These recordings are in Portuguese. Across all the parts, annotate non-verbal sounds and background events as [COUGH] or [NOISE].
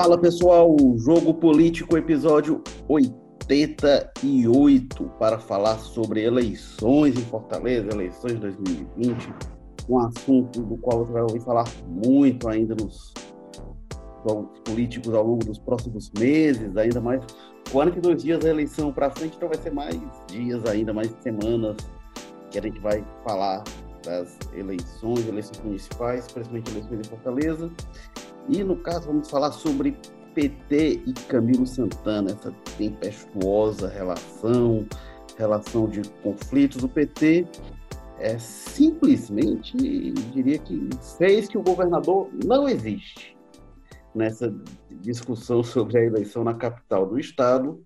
Fala pessoal, Jogo Político, episódio 88, para falar sobre eleições em Fortaleza, eleições de 2020, um assunto do qual você vai ouvir falar muito ainda nos políticos ao longo dos próximos meses, ainda mais 42 dias da eleição para frente, então vai ser mais dias ainda, mais semanas que a gente vai falar das eleições, eleições municipais, principalmente eleições em Fortaleza. E no caso vamos falar sobre PT e Camilo Santana, essa tempestuosa relação, relação de conflitos. O PT é simplesmente, diria que fez que o governador não existe nessa discussão sobre a eleição na capital do estado,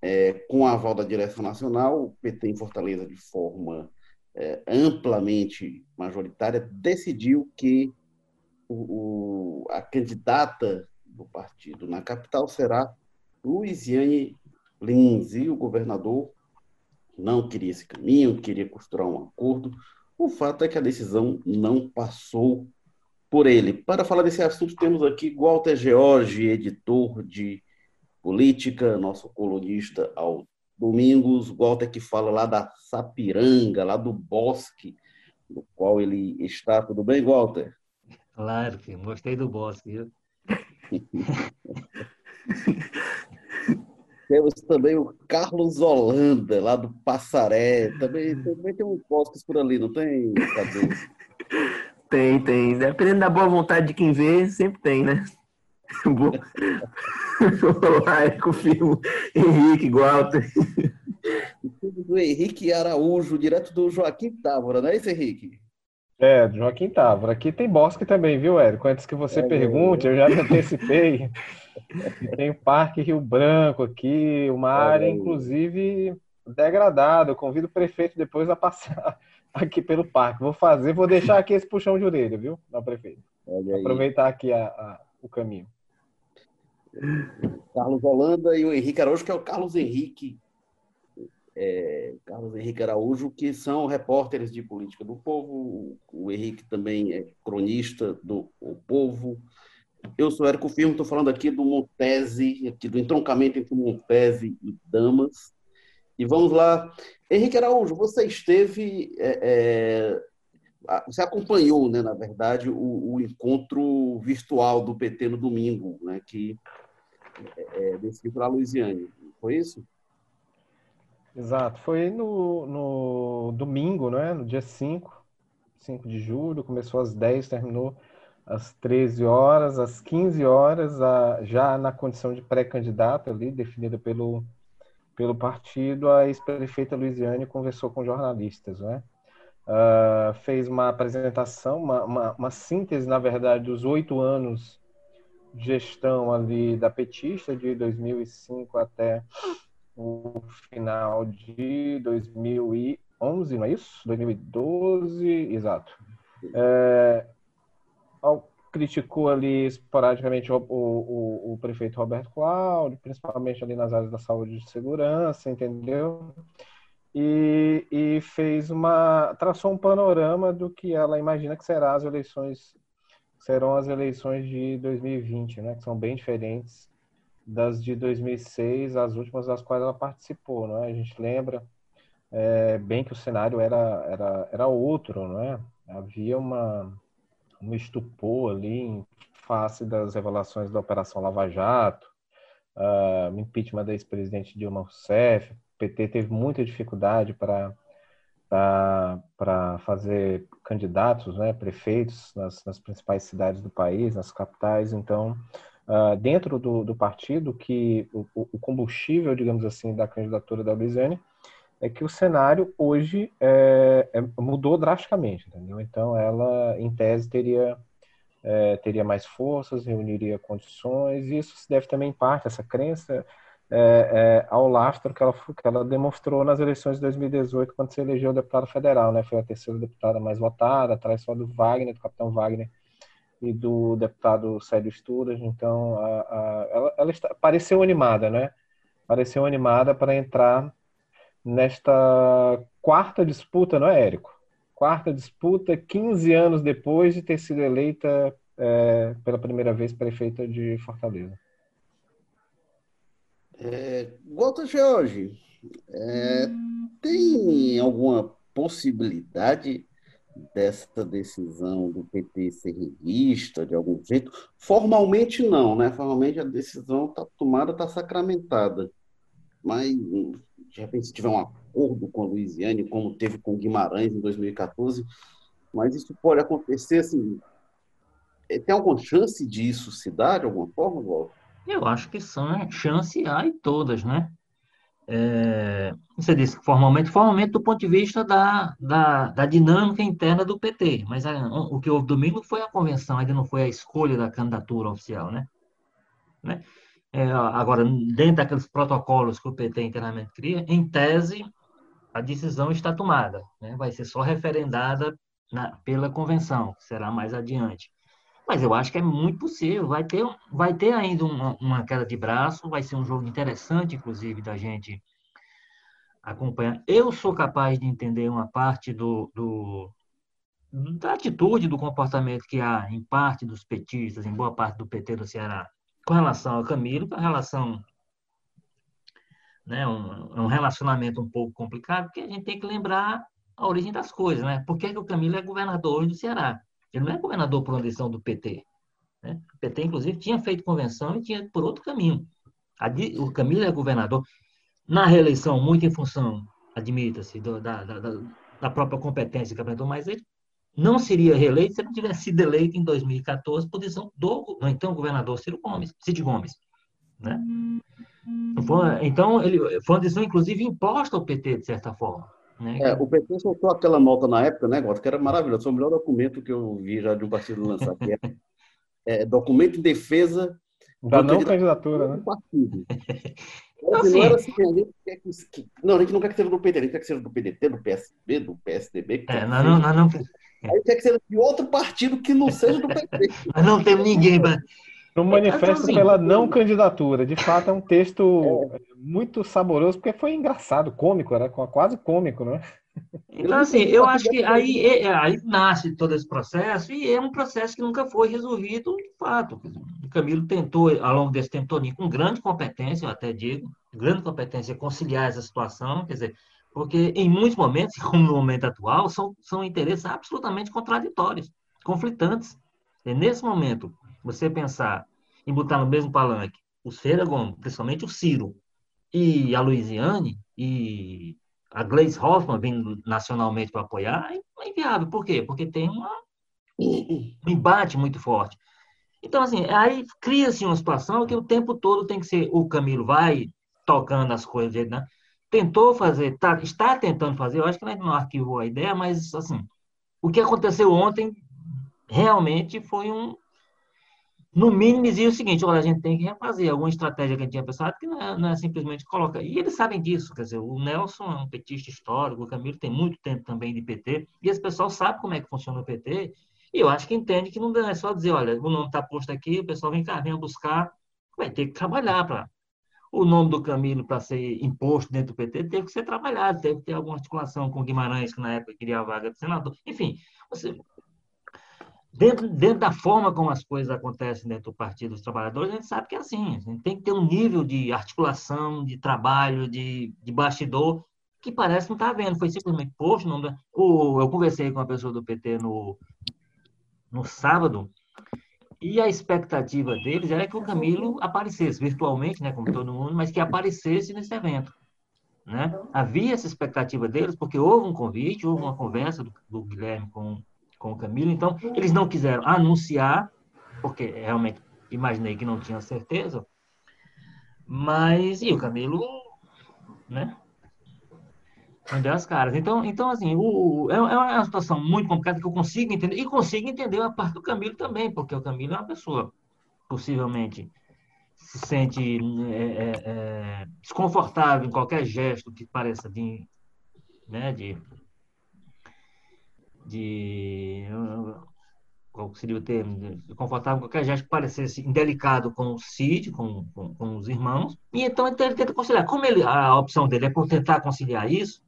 é, com a aval da direção nacional, o PT em Fortaleza, de forma é, amplamente majoritária, decidiu que o, a candidata do partido na capital será Luiziane Lins, e o governador não queria esse caminho, queria costurar um acordo. O fato é que a decisão não passou por ele. Para falar desse assunto, temos aqui Walter George, editor de política, nosso colunista ao Domingos. Walter que fala lá da Sapiranga, lá do bosque no qual ele está. Tudo bem, Walter? Claro, filho. Gostei do bosque, viu? [LAUGHS] Temos também o Carlos Holanda, lá do Passaré. Também, também tem uns bosques por ali, não tem? Tem, tem. Dependendo da boa vontade de quem vê, sempre tem, né? Olá, eu confirmo. Henrique, Walter. Do Henrique Araújo, direto do Joaquim Távora, não é isso, Henrique? É, Joaquim Távora. Aqui tem bosque também, viu, Érico? Antes que você é, pergunte, é, é. eu já me antecipei. [LAUGHS] tem o Parque Rio Branco aqui, uma área, inclusive, degradada. Eu convido o prefeito depois a passar [LAUGHS] aqui pelo parque. Vou fazer, vou deixar aqui esse puxão de orelha, viu? Não, prefeito. Aproveitar aqui a, a, o caminho. Carlos Holanda e o Henrique Araújo, que é o Carlos Henrique, é, Carlos Henrique Araújo, que são repórteres de política do povo. O Henrique também é cronista do o Povo. Eu sou Érico Firmo, estou falando aqui do Montese, aqui do entroncamento entre Montese e Damas. E vamos lá. Henrique Araújo, você esteve. É, é, você acompanhou, né, na verdade, o, o, encontro virtual do PT no domingo, né, que é, decidiu para a Luiziane. Foi isso? Exato. Foi no, no domingo, né, no dia 5, 5 de julho, começou às 10, terminou às 13 horas, às 15 horas, a, já na condição de pré-candidato ali, definida pelo pelo partido, a ex-prefeita Luiziane conversou com jornalistas, né? Uh, fez uma apresentação, uma, uma, uma, síntese, na verdade, dos oito anos de gestão ali da petista, de 2005 até o final de 2011, não é isso? 2012, exato. É, criticou ali esporadicamente o, o, o, prefeito Roberto Cláudio, principalmente ali nas áreas da saúde e segurança, entendeu? E, e, fez uma traçou um panorama do que ela imagina que será as eleições serão as eleições de 2020, né? Que são bem diferentes das de 2006, as últimas das quais ela participou, né? A gente lembra é, bem que o cenário era era era outro, né? Havia uma um estupor ali em face das revelações da Operação Lava Jato, uh, impeachment da ex-presidente Dilma Rousseff. O PT teve muita dificuldade para para fazer candidatos, né, prefeitos nas, nas, principais cidades do país, nas capitais. Então, uh, dentro do, do, partido, que o, o, combustível, digamos assim, da candidatura da Luiziane é que o cenário hoje é, é, mudou drasticamente, entendeu? Então, ela, em tese, teria, é, teria mais forças, reuniria condições, e isso se deve também, em parte, essa crença, é, é, ao lastro que ela, que ela demonstrou nas eleições de 2018, quando se elegeu deputada federal, né? Foi a terceira deputada mais votada, atrás só do Wagner, do capitão Wagner, e do deputado Célio Sturas. Então, a, a, ela, ela está, pareceu animada, né? Pareceu animada para entrar nesta quarta disputa, não é, Érico? Quarta disputa, 15 anos depois de ter sido eleita é, pela primeira vez prefeita de Fortaleza. É, Walter Jorge, é, tem alguma possibilidade dessa decisão do PT ser revista de algum jeito? Formalmente não, né? Formalmente a decisão está tomada, está sacramentada. Mas, de repente, se tiver um acordo com a Luiziane, como teve com Guimarães em 2014, mas isso pode acontecer, assim, é, tem alguma chance disso se dar de alguma forma, Walter? Eu acho que são chance há e todas, né? É, você disse formalmente, formalmente do ponto de vista da, da, da dinâmica interna do PT, mas a, o que houve domingo foi a convenção, ainda não foi a escolha da candidatura oficial, né? né? É, agora, dentro daqueles protocolos que o PT internamente cria, em tese, a decisão está tomada, né? vai ser só referendada na, pela convenção, que será mais adiante. Mas eu acho que é muito possível. Vai ter, vai ter ainda uma, uma queda de braço, vai ser um jogo interessante, inclusive, da gente acompanhar. Eu sou capaz de entender uma parte do, do, da atitude, do comportamento que há em parte dos petistas, em boa parte do PT do Ceará, com relação ao Camilo, com relação. Né, um, um relacionamento um pouco complicado, porque a gente tem que lembrar a origem das coisas, né? Por que, que o Camilo é governador do Ceará? Ele não é governador por uma decisão do PT. Né? O PT, inclusive, tinha feito convenção e tinha por outro caminho. O Camilo é governador na reeleição, muito em função, admita-se, da, da, da, própria competência que apresentou, mas ele não seria reeleito se ele não tivesse sido eleito em 2014 por decisão do então governador Ciro Gomes, Cid Gomes. Né? Então, ele, foi uma decisão, inclusive, imposta ao PT, de certa forma. Né? É, o PT soltou aquela nota na época, né, que era maravilhoso. Foi o melhor documento que eu vi já de um partido lançado. Que é, é documento em defesa da não candidatura, né? Partido. [LAUGHS] Então, assim, não era assim, a gente quer que, não, a gente não quer que seja do PT, a gente quer que seja do PDT, do PSB, do PSDB. É, nós não, nós não... A gente quer que seja de outro partido que não seja do PT. [LAUGHS] nós não temos ninguém no manifesto assim, pela não candidatura. De fato, é um texto [LAUGHS] é. muito saboroso, porque foi engraçado, cômico, era quase cômico, né? Então, assim, eu acho que aí, é, é, aí nasce todo esse processo e é um processo que nunca foi resolvido de fato. O Camilo tentou, ao longo desse tempo todo, com grande competência, eu até digo, grande competência, conciliar essa situação, quer dizer, porque em muitos momentos, [LAUGHS] como no momento atual, são, são interesses absolutamente contraditórios, conflitantes. E nesse momento, você pensar em botar no mesmo palanque o Feira Gomes, principalmente o Ciro, e a Luiziane, e a Gleice Hoffmann vindo nacionalmente para apoiar, é inviável. Por quê? Porque tem uma, um embate muito forte. Então, assim, aí cria-se uma situação que o tempo todo tem que ser o Camilo vai tocando as coisas, né? tentou fazer, tá, está tentando fazer, eu acho que não arquivou a ideia, mas, assim, o que aconteceu ontem realmente foi um, no mínimo dizia o seguinte, olha, a gente tem que refazer alguma estratégia que a gente tinha pensado, que não é, não é simplesmente colocar. E eles sabem disso, quer dizer, o Nelson é um petista histórico, o Camilo tem muito tempo também de PT, e esse pessoal sabe como é que funciona o PT, e eu acho que entende que não é só dizer, olha, o nome está posto aqui, o pessoal vem cá, vem buscar, vai ter que trabalhar para o nome do Camilo para ser imposto dentro do PT teve que ser trabalhado, teve que ter alguma articulação com Guimarães, que na época queria a vaga de senador. Enfim, você, Dentro, dentro da forma como as coisas acontecem dentro do Partido dos Trabalhadores, a gente sabe que é assim. A gente tem que ter um nível de articulação, de trabalho, de, de bastidor, que parece não estar tá havendo. Foi simplesmente posto. Não, o, eu conversei com a pessoa do PT no, no sábado, e a expectativa deles era que o Camilo aparecesse virtualmente, né, como todo mundo, mas que aparecesse nesse evento. Né? Havia essa expectativa deles, porque houve um convite, houve uma conversa do, do Guilherme com com o Camilo. Então, eles não quiseram anunciar, porque realmente imaginei que não tinha certeza. Mas, e o Camilo, né? Vendeu as caras. Então, então assim, o, é, é uma situação muito complicada que eu consigo entender. E consigo entender a parte do Camilo também, porque o Camilo é uma pessoa, possivelmente, se sente é, é, é desconfortável em qualquer gesto que pareça de, né, de de qual seria o termo, confortável com qualquer gesto que parecesse indelicado com o Cid, com, com, com, os irmãos, e então ele tenta conciliar. Como ele, a opção dele é por tentar conciliar isso,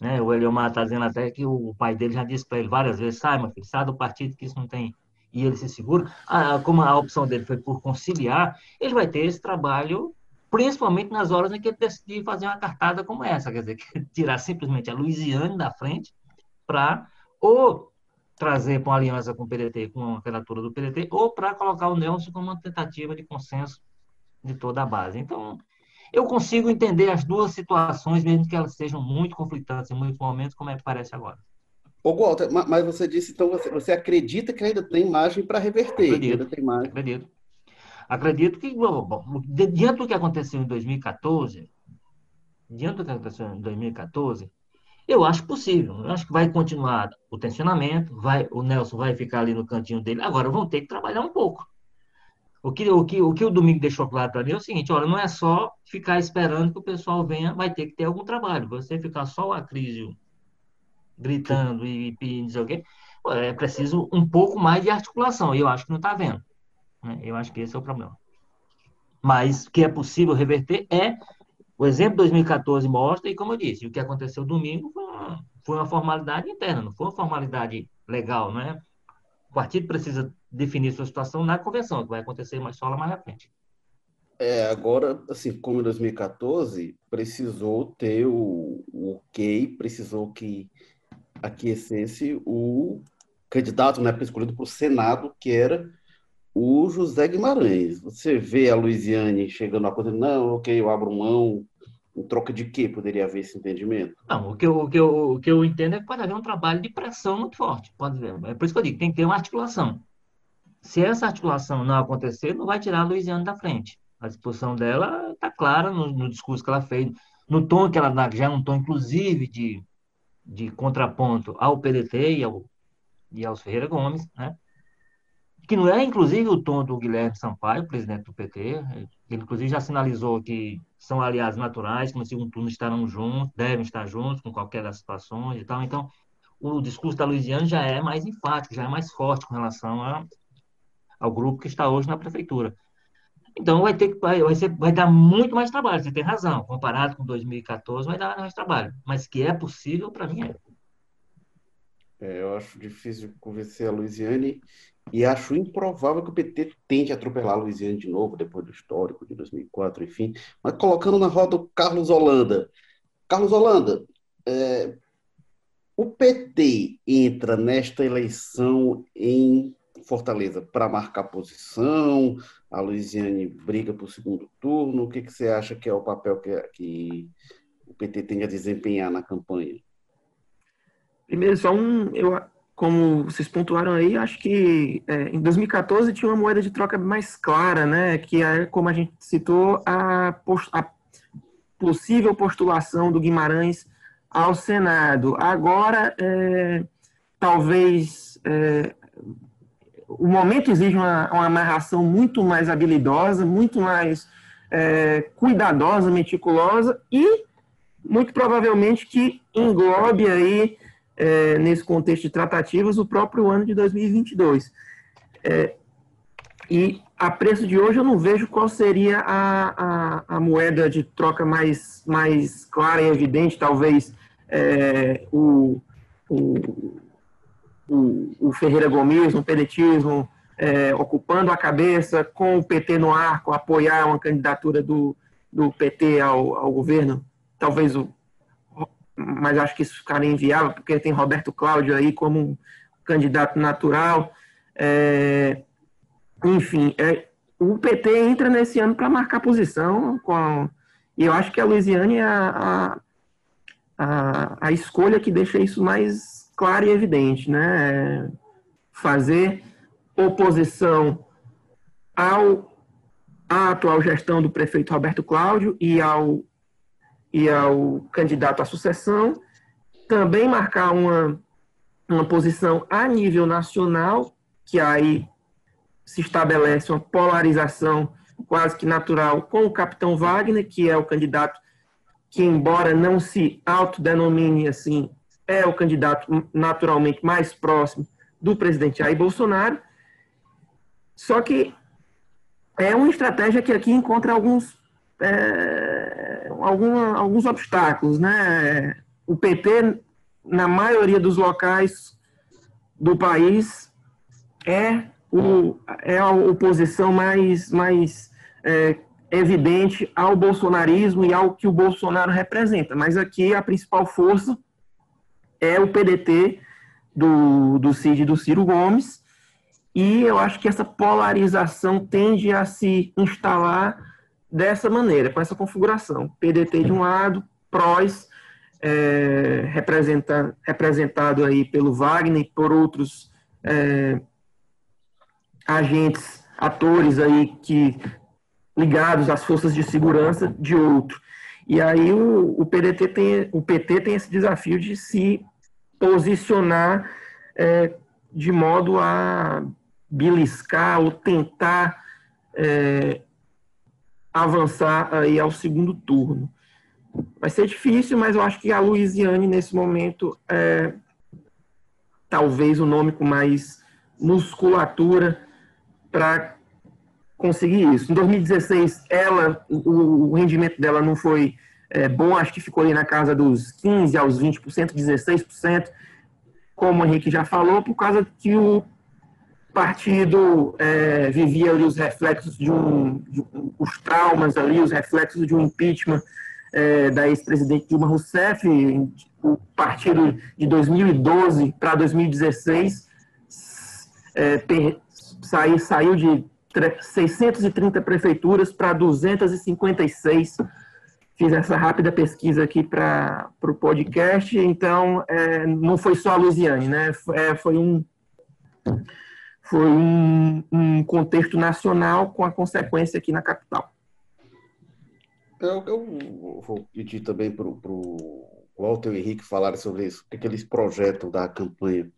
né, o Eliomar está dizendo até que o pai dele já disse para ele várias vezes, sai, meu filho, sai do partido que isso não tem, e ele se segura, ah, como a opção dele foi por conciliar, ele vai ter esse trabalho, principalmente nas horas em que ele decidir fazer uma cartada como essa, quer dizer, [LAUGHS] tirar simplesmente a Luiziane da frente para ou trazer para uma aliança com o PDT, com uma candidatura do PDT, ou para colocar o Nelson como uma tentativa de consenso de toda a base. Então, eu consigo entender as duas situações, mesmo que elas sejam muito conflitantes em muitos momentos, como é que parece agora. Ô, Walter, mas você disse, então, você, você acredita que ainda tem margem para reverter? Acredito, ainda tem margem. acredito. Acredito que, bom, diante do que aconteceu em 2014, diante do que aconteceu em 2014, eu acho possível. Eu acho que vai continuar o tensionamento, vai, o Nelson vai ficar ali no cantinho dele. Agora vão ter que trabalhar um pouco. O que o, que, o, que o Domingo deixou claro para mim é o seguinte: olha, não é só ficar esperando que o pessoal venha, vai ter que ter algum trabalho. Você ficar só a crise gritando e pedindo, o quê, é preciso um pouco mais de articulação. E eu acho que não está vendo. Né? Eu acho que esse é o problema. Mas que é possível reverter é o exemplo de 2014 mostra, e como eu disse, o que aconteceu domingo foi uma, foi uma formalidade interna, não foi uma formalidade legal, não é? O partido precisa definir sua situação na convenção, que vai acontecer mais só lá mais à frente. É, agora, assim, como em 2014, precisou ter o, o ok, precisou que aquecesse o candidato né, escolhido para o Senado, que era o José Guimarães. Você vê a Luiziane chegando a coisa, não, ok, eu abro mão. Em troca de quê poderia haver esse entendimento? Não, o que, eu, o, que eu, o que eu entendo é que pode haver um trabalho de pressão muito forte. Pode ver. É por isso que eu digo, tem que ter uma articulação. Se essa articulação não acontecer, não vai tirar a Luiziane da frente. A disposição dela está clara no, no, discurso que ela fez, no tom que ela dá, já é um tom, inclusive, de, de contraponto ao PDT e, ao, e aos Ferreira Gomes, né? que não é, inclusive, o tom do Guilherme Sampaio, presidente do PT. Inclusive, já sinalizou que são aliados naturais, que no segundo turno estarão juntos, devem estar juntos com qualquer das situações e tal. Então, o discurso da Luiziane já é mais enfático, já é mais forte com relação a, ao grupo que está hoje na prefeitura. Então, vai ter vai, vai, ser, vai dar muito mais trabalho, você tem razão. Comparado com 2014, vai dar mais trabalho. Mas que é possível, para mim é. é. Eu acho difícil convencer a Luiziane e acho improvável que o PT tente atropelar a Luiziane de novo, depois do histórico de 2004, enfim. Mas colocando na roda o Carlos Holanda. Carlos Holanda, é, o PT entra nesta eleição em Fortaleza para marcar posição, a Luiziane briga para o segundo turno. O que, que você acha que é o papel que, que o PT tem a desempenhar na campanha? Primeiro, só um. Eu, como vocês pontuaram aí, acho que é, em 2014 tinha uma moeda de troca mais clara, né? Que é, como a gente citou, a, a possível postulação do Guimarães ao Senado. Agora, é, talvez é, o momento exige uma, uma narração muito mais habilidosa, muito mais é, cuidadosa, meticulosa e muito provavelmente que englobe aí é, nesse contexto de tratativas o próprio ano de 2022. É, e a preço de hoje eu não vejo qual seria a, a, a moeda de troca mais, mais clara e evidente, talvez é, o, o, o, Ferreira Gomes, um pedetismo é, ocupando a cabeça, com o PT no arco, apoiar uma candidatura do, do PT ao, ao governo, talvez o, mas acho que isso ficaria inviável, porque tem Roberto Cláudio aí como um candidato natural. É, enfim, é, o PT entra nesse ano para marcar posição, com, e eu acho que a Luiziane é a, a, a, escolha que deixa isso mais claro e evidente, né? É fazer oposição ao, à atual gestão do prefeito Roberto Cláudio e ao e ao candidato à sucessão, também marcar uma, uma posição a nível nacional, que aí se estabelece uma polarização quase que natural com o capitão Wagner, que é o candidato que, embora não se autodenomine assim, é o candidato naturalmente mais próximo do presidente Jair Bolsonaro. Só que é uma estratégia que aqui encontra alguns é, alguma, alguns obstáculos, né? O PT, na maioria dos locais do país, é o, é a oposição mais, mais é, evidente ao bolsonarismo e ao que o Bolsonaro representa. Mas aqui a principal força é o PDT do, do Cid e do Ciro Gomes, e eu acho que essa polarização tende a se instalar dessa maneira, com essa configuração. PDT de um lado, PROS, é, representa, representado aí pelo Wagner e por outros é, agentes, atores aí que ligados às forças de segurança de outro. E aí o, o PDT tem, o PT tem esse desafio de se posicionar é, de modo a beliscar ou tentar é, avançar aí ao segundo turno. Vai ser difícil, mas eu acho que a Luiziane, nesse momento, é talvez o nome com mais musculatura para conseguir isso. Em 2016, ela, o, o rendimento dela não foi é, bom, acho que ficou ali na casa dos 15% aos 20%, 16%, como o Henrique já falou, por causa que o partido é, vivia ali os reflexos de um, de, os traumas ali, os reflexos de um impeachment é, da ex-presidente Dilma Rousseff, o partido de 2012 para 2016 é, per, saiu, saiu de 630 prefeituras para 256. Fiz essa rápida pesquisa aqui para o podcast, então é, não foi só a Lusiane, né? É, foi um foi um, um contexto nacional com a consequência aqui na capital. Eu, eu vou pedir também para o Walter e Henrique falarem sobre isso, o que, projetam da campanha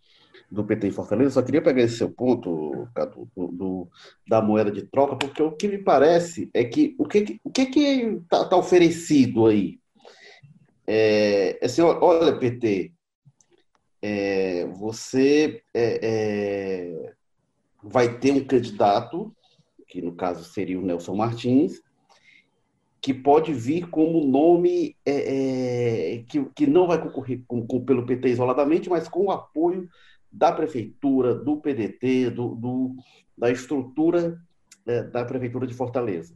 do PT em Fortaleza. Só queria pegar esse seu ponto, Cadu, do, do, da moeda de troca, porque o que me parece é que o que o que está tá oferecido aí? É, assim, olha, PT, é, você é, é, vai ter um candidato, que no caso seria o Nelson Martins, que pode vir como nome é, é, que, que não vai concorrer com, com, pelo PT isoladamente, mas com o apoio da prefeitura, do PDT, do, do da estrutura é, da prefeitura de Fortaleza.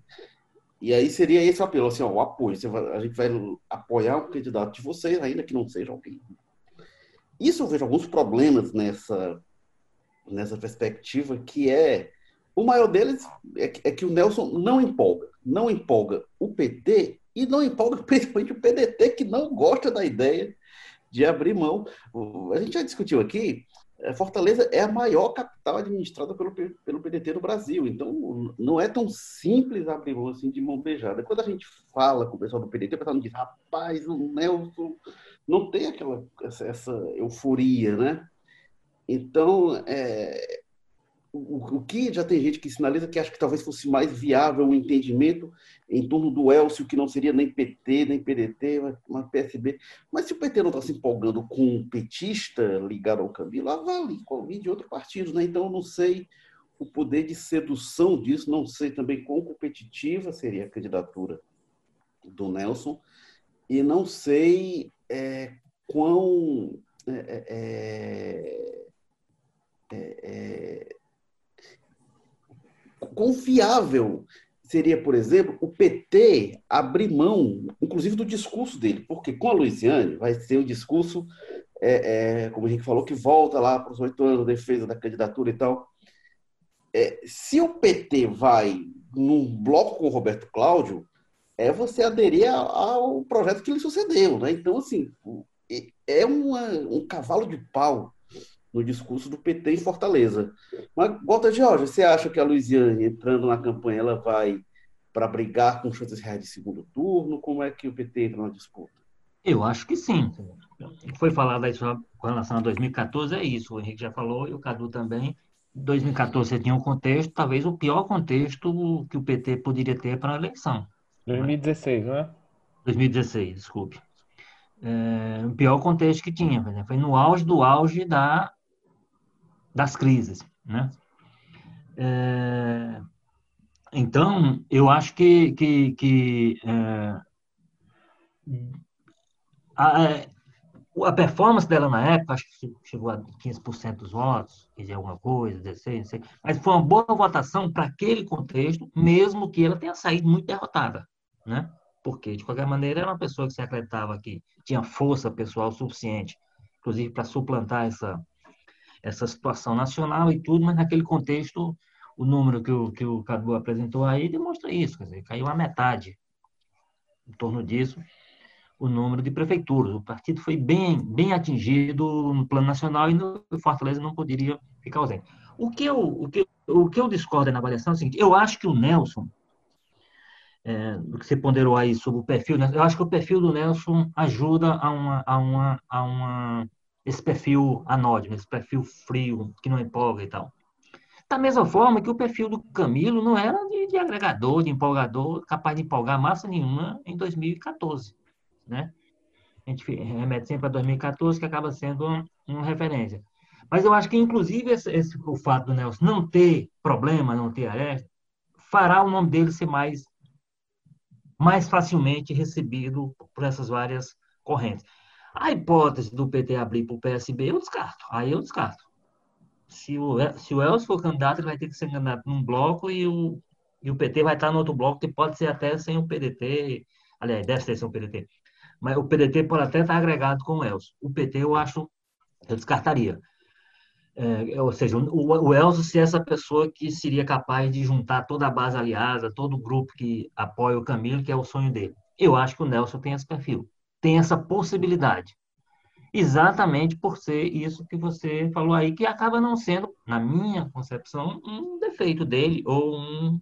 E aí seria esse o apelo, assim, ó, o apoio. Vai, a gente vai apoiar o candidato de vocês, ainda que não seja alguém. Isso eu vejo alguns problemas nessa, nessa perspectiva, que é o maior deles é, é que o Nelson não empolga não empolga o PT e não empolga [LAUGHS] principalmente o PDT, que não gosta da ideia de abrir mão. A gente já discutiu aqui, eh, Fortaleza é a maior capital administrada pelo, pelo PDT no Brasil, então não é tão simples abrir mão assim de mão beijada. Quando a gente fala com o pessoal do PDT, o pessoal não diz, rapaz, o Nelson não tem aquela essa euforia, né? Então, é, o, o, que já tem gente que sinaliza que acha que talvez fosse mais viável o um entendimento em torno do Elcio, que não seria nem PT, nem PDT, mas PSB. Mas se o PT não está se empolgando com um petista ligado ao Camilo, avalie com de outro partido. Né? Então, eu não sei o poder de sedução disso, não sei também quão competitiva seria a candidatura do Nelson, e não sei é, quão. É, é, é, confiável seria, por exemplo, o PT abrir mão, inclusive, do discurso dele, porque com a Luiziane vai ser um discurso, é, é, como o Henrique falou, que volta lá para os oito anos, defesa da candidatura e tal. É, se o PT vai num bloco com o Roberto Cláudio, é você aderir ao projeto que lhe sucedeu, né? Então, assim, é uma, um cavalo de pau no discurso do PT em Fortaleza. Mas, Walter Jorge, você acha que a Luiziane, entrando na campanha, ela vai para brigar com chances reais de segundo turno? Como é que o PT entra na disputa? Eu acho que sim. Foi falado aí com relação a 2014, é isso. O Henrique já falou e o Cadu também. 2014 você tinha um contexto, talvez o pior contexto que o PT poderia ter para a eleição. 2016, não é? 2016, desculpe. É, o pior contexto que tinha, foi no auge do auge da das crises, né? É, então, eu acho que, que, que é, a, a performance dela na época, acho que chegou a 15% dos votos, quer dizer, alguma coisa, 16, não sei, mas foi uma boa votação para aquele contexto, mesmo que ela tenha saído muito derrotada, né? Porque, de qualquer maneira, era uma pessoa que se acreditava que tinha força pessoal suficiente, inclusive para suplantar essa, essa situação nacional e tudo, mas naquele contexto, o número que o, que o Cadu apresentou aí demonstra isso, quer dizer, caiu a metade em torno disso o número de prefeituras. O partido foi bem, bem atingido no plano nacional e no Fortaleza não poderia ficar ausente. O que eu, o que, o que eu discordo na avaliação é o seguinte: eu acho que o Nelson, é, do que você ponderou aí sobre o perfil, né, eu acho que o perfil do Nelson ajuda a uma, a uma, a uma esse perfil anódino, esse perfil frio, que não empolga e tal. Da mesma forma que o perfil do Camilo não era de, de agregador, de empolgador, capaz de empolgar massa nenhuma em 2014 né? A gente remete sempre a 2014, que acaba sendo uma, uma referência. Mas eu acho que, inclusive, esse, esse, o fato do Nelson não ter problema, não ter aresta, fará o nome dele ser mais, mais facilmente recebido por essas várias correntes. A hipótese do PT abrir para o PSB, eu descarto. Aí eu descarto. Se o, se o Elcio for candidato, ele vai ter que ser candidato num bloco e o, e o PT vai estar no outro bloco, que pode ser até sem o PDT. Aliás, deve ser sem o PDT mas o PDT pode até estar agregado com o Elcio. O PT, eu acho, eu descartaria. É, ou seja, o, o Elcio se é essa pessoa que seria capaz de juntar toda a base aliada, todo o grupo que apoia o Camilo, que é o sonho dele. Eu acho que o Nelson tem esse perfil, tem essa possibilidade. Exatamente por ser isso que você falou aí, que acaba não sendo, na minha concepção, um defeito dele ou, um,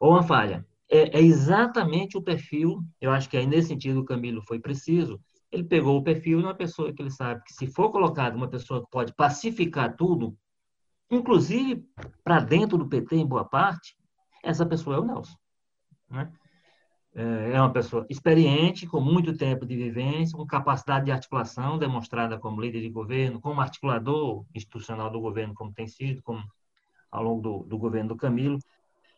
ou uma falha é, é, exatamente o perfil, eu acho que aí nesse sentido o Camilo foi preciso, ele pegou o perfil de uma pessoa que ele sabe que se for colocado uma pessoa que pode pacificar tudo, inclusive para dentro do PT em boa parte, essa pessoa é o Nelson. Né? É, é uma pessoa experiente, com muito tempo de vivência, com capacidade de articulação demonstrada como líder de governo, como articulador institucional do governo, como tem sido, como ao longo do, do governo do Camilo.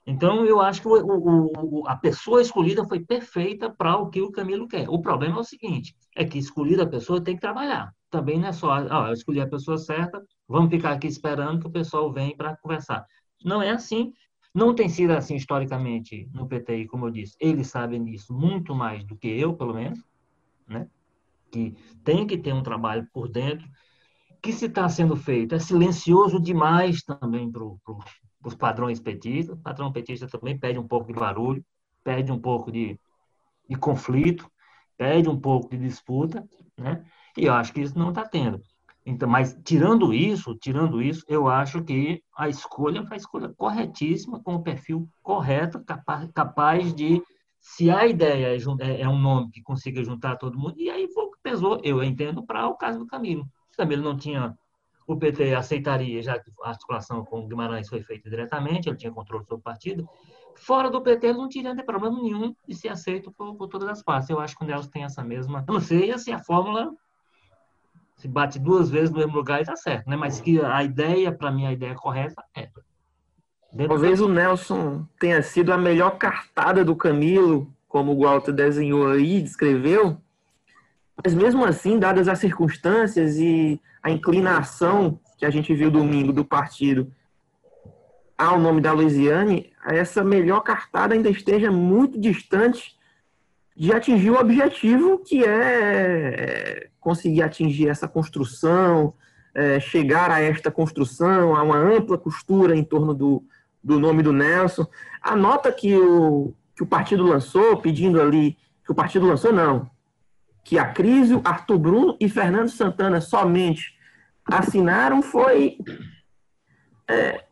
Então, eu acho que o, o, a pessoa escolhida foi perfeita para o que o Camilo quer. O problema é o seguinte: é que escolhida a pessoa tem que trabalhar. Também não é só, ah, eu escolhi a pessoa certa, vamos ficar aqui esperando que o pessoal venha para conversar. Não é assim. Não tem sido assim historicamente no PTI, como eu disse. Eles sabem disso muito mais do que eu, pelo menos, né? Que tem que ter um trabalho por dentro. Que se está sendo feito é silencioso demais também para o os padrões petistas. O padrão petista também pede um pouco de barulho, pede um pouco de, de conflito, pede um pouco de disputa, né? E eu acho que isso não está tendo. Então, mas tirando isso, tirando isso, eu acho que a escolha foi a escolha corretíssima, com o perfil correto, capaz, capaz de, se a ideia é, é, é, um nome que consiga juntar todo mundo, e aí foi o que pesou, eu entendo, para o caso do Camilo. Camilo não tinha o PT aceitaria, já que a articulação com o Guimarães foi feita diretamente, ele tinha controle sobre o partido. Fora do PT, ele não teria problema nenhum de ser aceito por, por, todas as partes. Eu acho que o Nelson tem essa mesma. Eu não sei se assim, a fórmula se bate duas vezes no mesmo lugar e está certo, né? Mas que a ideia, para mim, a ideia correta é. Dentro Talvez do... o Nelson tenha sido a melhor cartada do Camilo, como o Walter desenhou aí, descreveu, mas mesmo assim, dadas as circunstâncias e a inclinação que a gente viu domingo do partido ao nome da Luiziane, essa melhor cartada ainda esteja muito distante de atingir o objetivo que é conseguir atingir essa construção, é, chegar a esta construção, a uma ampla costura em torno do, do nome do Nelson. A nota que o, que o partido lançou, pedindo ali, que o partido lançou, não, que a Crisio, Arthur Bruno e Fernando Santana somente assinaram foi. É,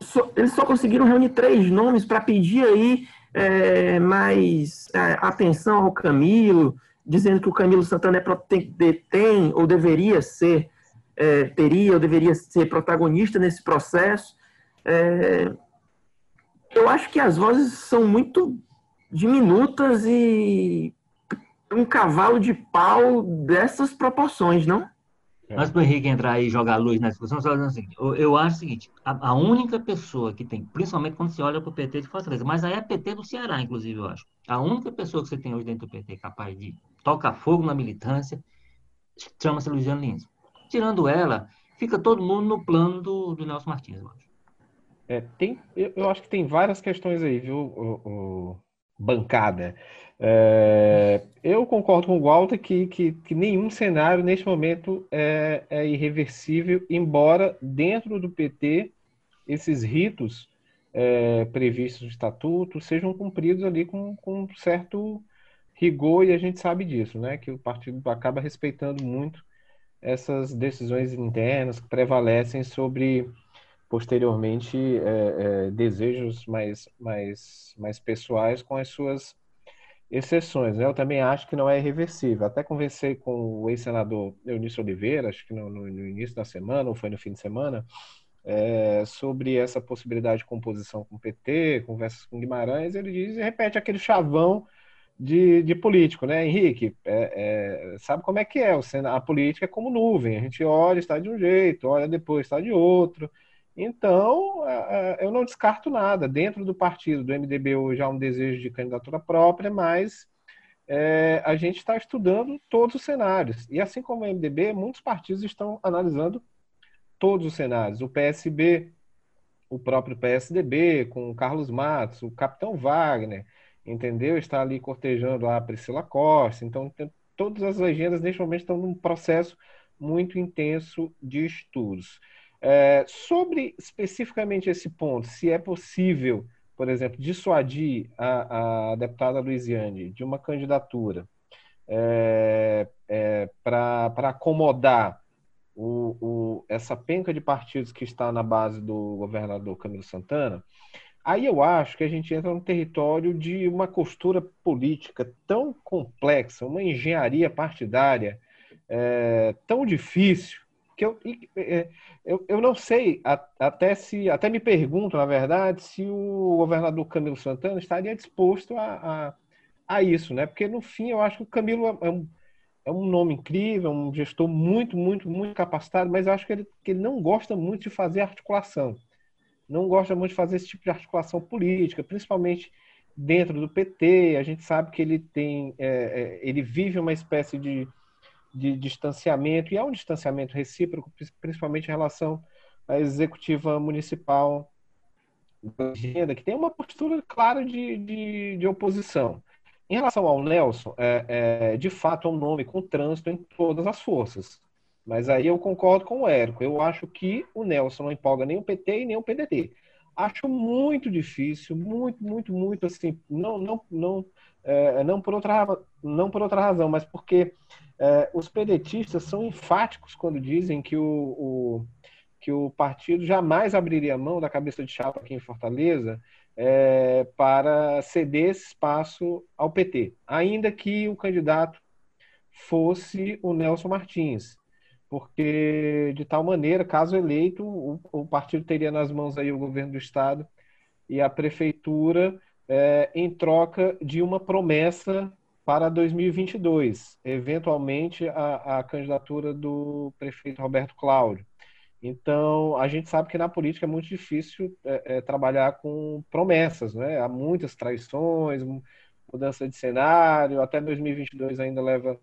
só, eles só conseguiram reunir três nomes para pedir aí é, mais é, atenção ao Camilo, dizendo que o Camilo Santana é, tem, tem ou deveria ser, é, teria ou deveria ser protagonista nesse processo. É, eu acho que as vozes são muito diminutas e um cavalo de pau dessas proporções, não? É. Mas para o Henrique entrar e jogar luz na discussão, só dizendo o seguinte, eu, eu acho o seguinte, a, a, única pessoa que tem, principalmente quando se olha para o PT de Fortaleza, mas aí é PT do Ceará, inclusive, eu acho. A única pessoa que você tem hoje dentro do PT capaz de tocar fogo na militância, chama-se Luiziane Lins. Tirando ela, fica todo mundo no plano do, do Nelson Martins, eu acho. É, tem, eu, eu, acho que tem várias questões aí, viu, o, o bancada. É, eu concordo com o Walter que, que, que, nenhum cenário neste momento é, é, irreversível, embora dentro do PT esses ritos é, previstos no estatuto sejam cumpridos ali com, com certo rigor e a gente sabe disso, né? Que o partido acaba respeitando muito essas decisões internas que prevalecem sobre posteriormente é, é, desejos mais, mais, mais pessoais com as suas exceções. Né? Eu também acho que não é irreversível. Até conversei com o ex-senador Eunício Oliveira, acho que no, no, no, início da semana, ou foi no fim de semana, é, sobre essa possibilidade de composição com o PT, conversas com Guimarães, ele diz e repete aquele chavão de, de político, né, Henrique? É, é, sabe como é que é? A política é como nuvem, a gente olha, está de um jeito, olha depois, está de outro. Então, é, é, eu não descarto nada. Dentro do partido do MDB hoje há um desejo de candidatura própria, mas é, a gente está estudando todos os cenários. E assim como o MDB, muitos partidos estão analisando todos os cenários. O PSB, o próprio PSDB, com o Carlos Matos, o Capitão Wagner, entendeu? Está ali cortejando a Priscila Costa. Então, tem, todas as legendas neste momento estão num processo muito intenso de estudos. É, sobre especificamente esse ponto, se é possível, por exemplo, dissuadir a, a deputada Luiziane de uma candidatura é, é, para acomodar o, o, essa penca de partidos que está na base do governador Camilo Santana, aí eu acho que a gente entra no território de uma costura política tão complexa, uma engenharia partidária é, tão difícil, que eu, é, eu, eu não sei, até se até me pergunto, na verdade, se o governador Camilo Santana estaria disposto a, a, a isso, né? Porque no fim eu acho que o Camilo é, é um, é um nome incrível, um gestor muito, muito, muito capacitado, mas eu acho que ele, que ele não gosta muito de fazer articulação. Não gosta muito de fazer esse tipo de articulação política, principalmente dentro do PT. A gente sabe que ele tem, é, é, ele vive uma espécie de de distanciamento, e há um distanciamento recíproco, principalmente em relação à executiva municipal que tem uma postura clara de, de, de oposição. Em relação ao Nelson, é, é, de fato é um nome com trânsito em todas as forças. Mas aí eu concordo com o Érico. Eu acho que o Nelson não empolga nem o PT e nem o PDT. Acho muito difícil, muito, muito, muito assim, não, não, não, é, não por outra não por outra razão, mas porque é, os pedetistas são enfáticos quando dizem que o, o, que o partido jamais abriria mão da cabeça de chapa aqui em Fortaleza é, para ceder esse espaço ao PT, ainda que o candidato fosse o Nelson Martins, porque de tal maneira, caso eleito, o, o partido teria nas mãos aí o governo do estado e a prefeitura é, em troca de uma promessa para 2022, eventualmente a, a candidatura do prefeito Roberto Cláudio. Então, a gente sabe que na política é muito difícil é, é, trabalhar com promessas, né? Há muitas traições, mudança de cenário, até 2022 ainda leva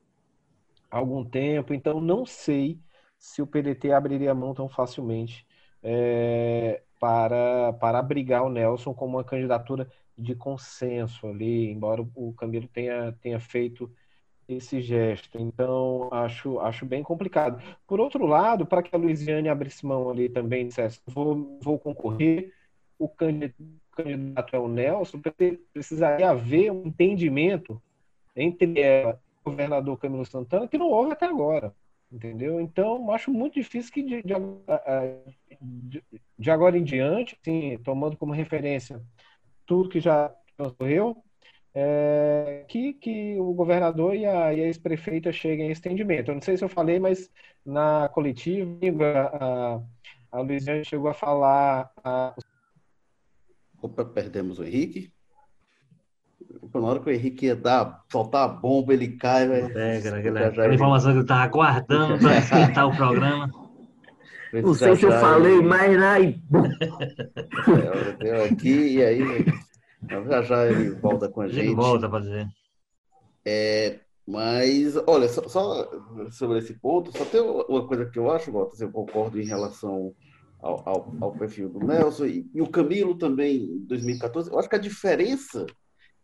algum tempo. Então, não sei se o PDT abriria mão tão facilmente é, para, para abrigar o Nelson como uma candidatura de consenso ali, embora o Camilo tenha, tenha feito esse gesto. Então, acho, acho bem complicado. Por outro lado, para que a Luiziane abrisse mão ali também dissesse, vou, vou concorrer, o candidato é o Nelson, precisaria haver um entendimento entre ela e o governador Camilo Santana, que não houve até agora. Entendeu? Então, acho muito difícil que de, de, de, agora em diante, assim, tomando como referência tudo que já transcorreu, é, que, que o governador e a, a ex-prefeita cheguem a esse entendimento. Eu não sei se eu falei, mas na coletiva a, a Luiziane chegou a falar. A... Opa, perdemos o Henrique. Na hora que o Henrique ia dar, soltar a bomba, ele cai. Pega, aquela, aquela informação que eu estava aguardando para [LAUGHS] esquentar o programa. Não sei se eu falei, mas aí. [LAUGHS] É, eu aqui e aí. Já já ele volta com a gente. Ele volta para dizer. É, Mas, olha, só, só, sobre esse ponto, só tem uma coisa que eu acho, Gotas, eu concordo em relação ao, ao, ao perfil do Nelson, e, e, o Camilo também, em 2014, eu acho que a diferença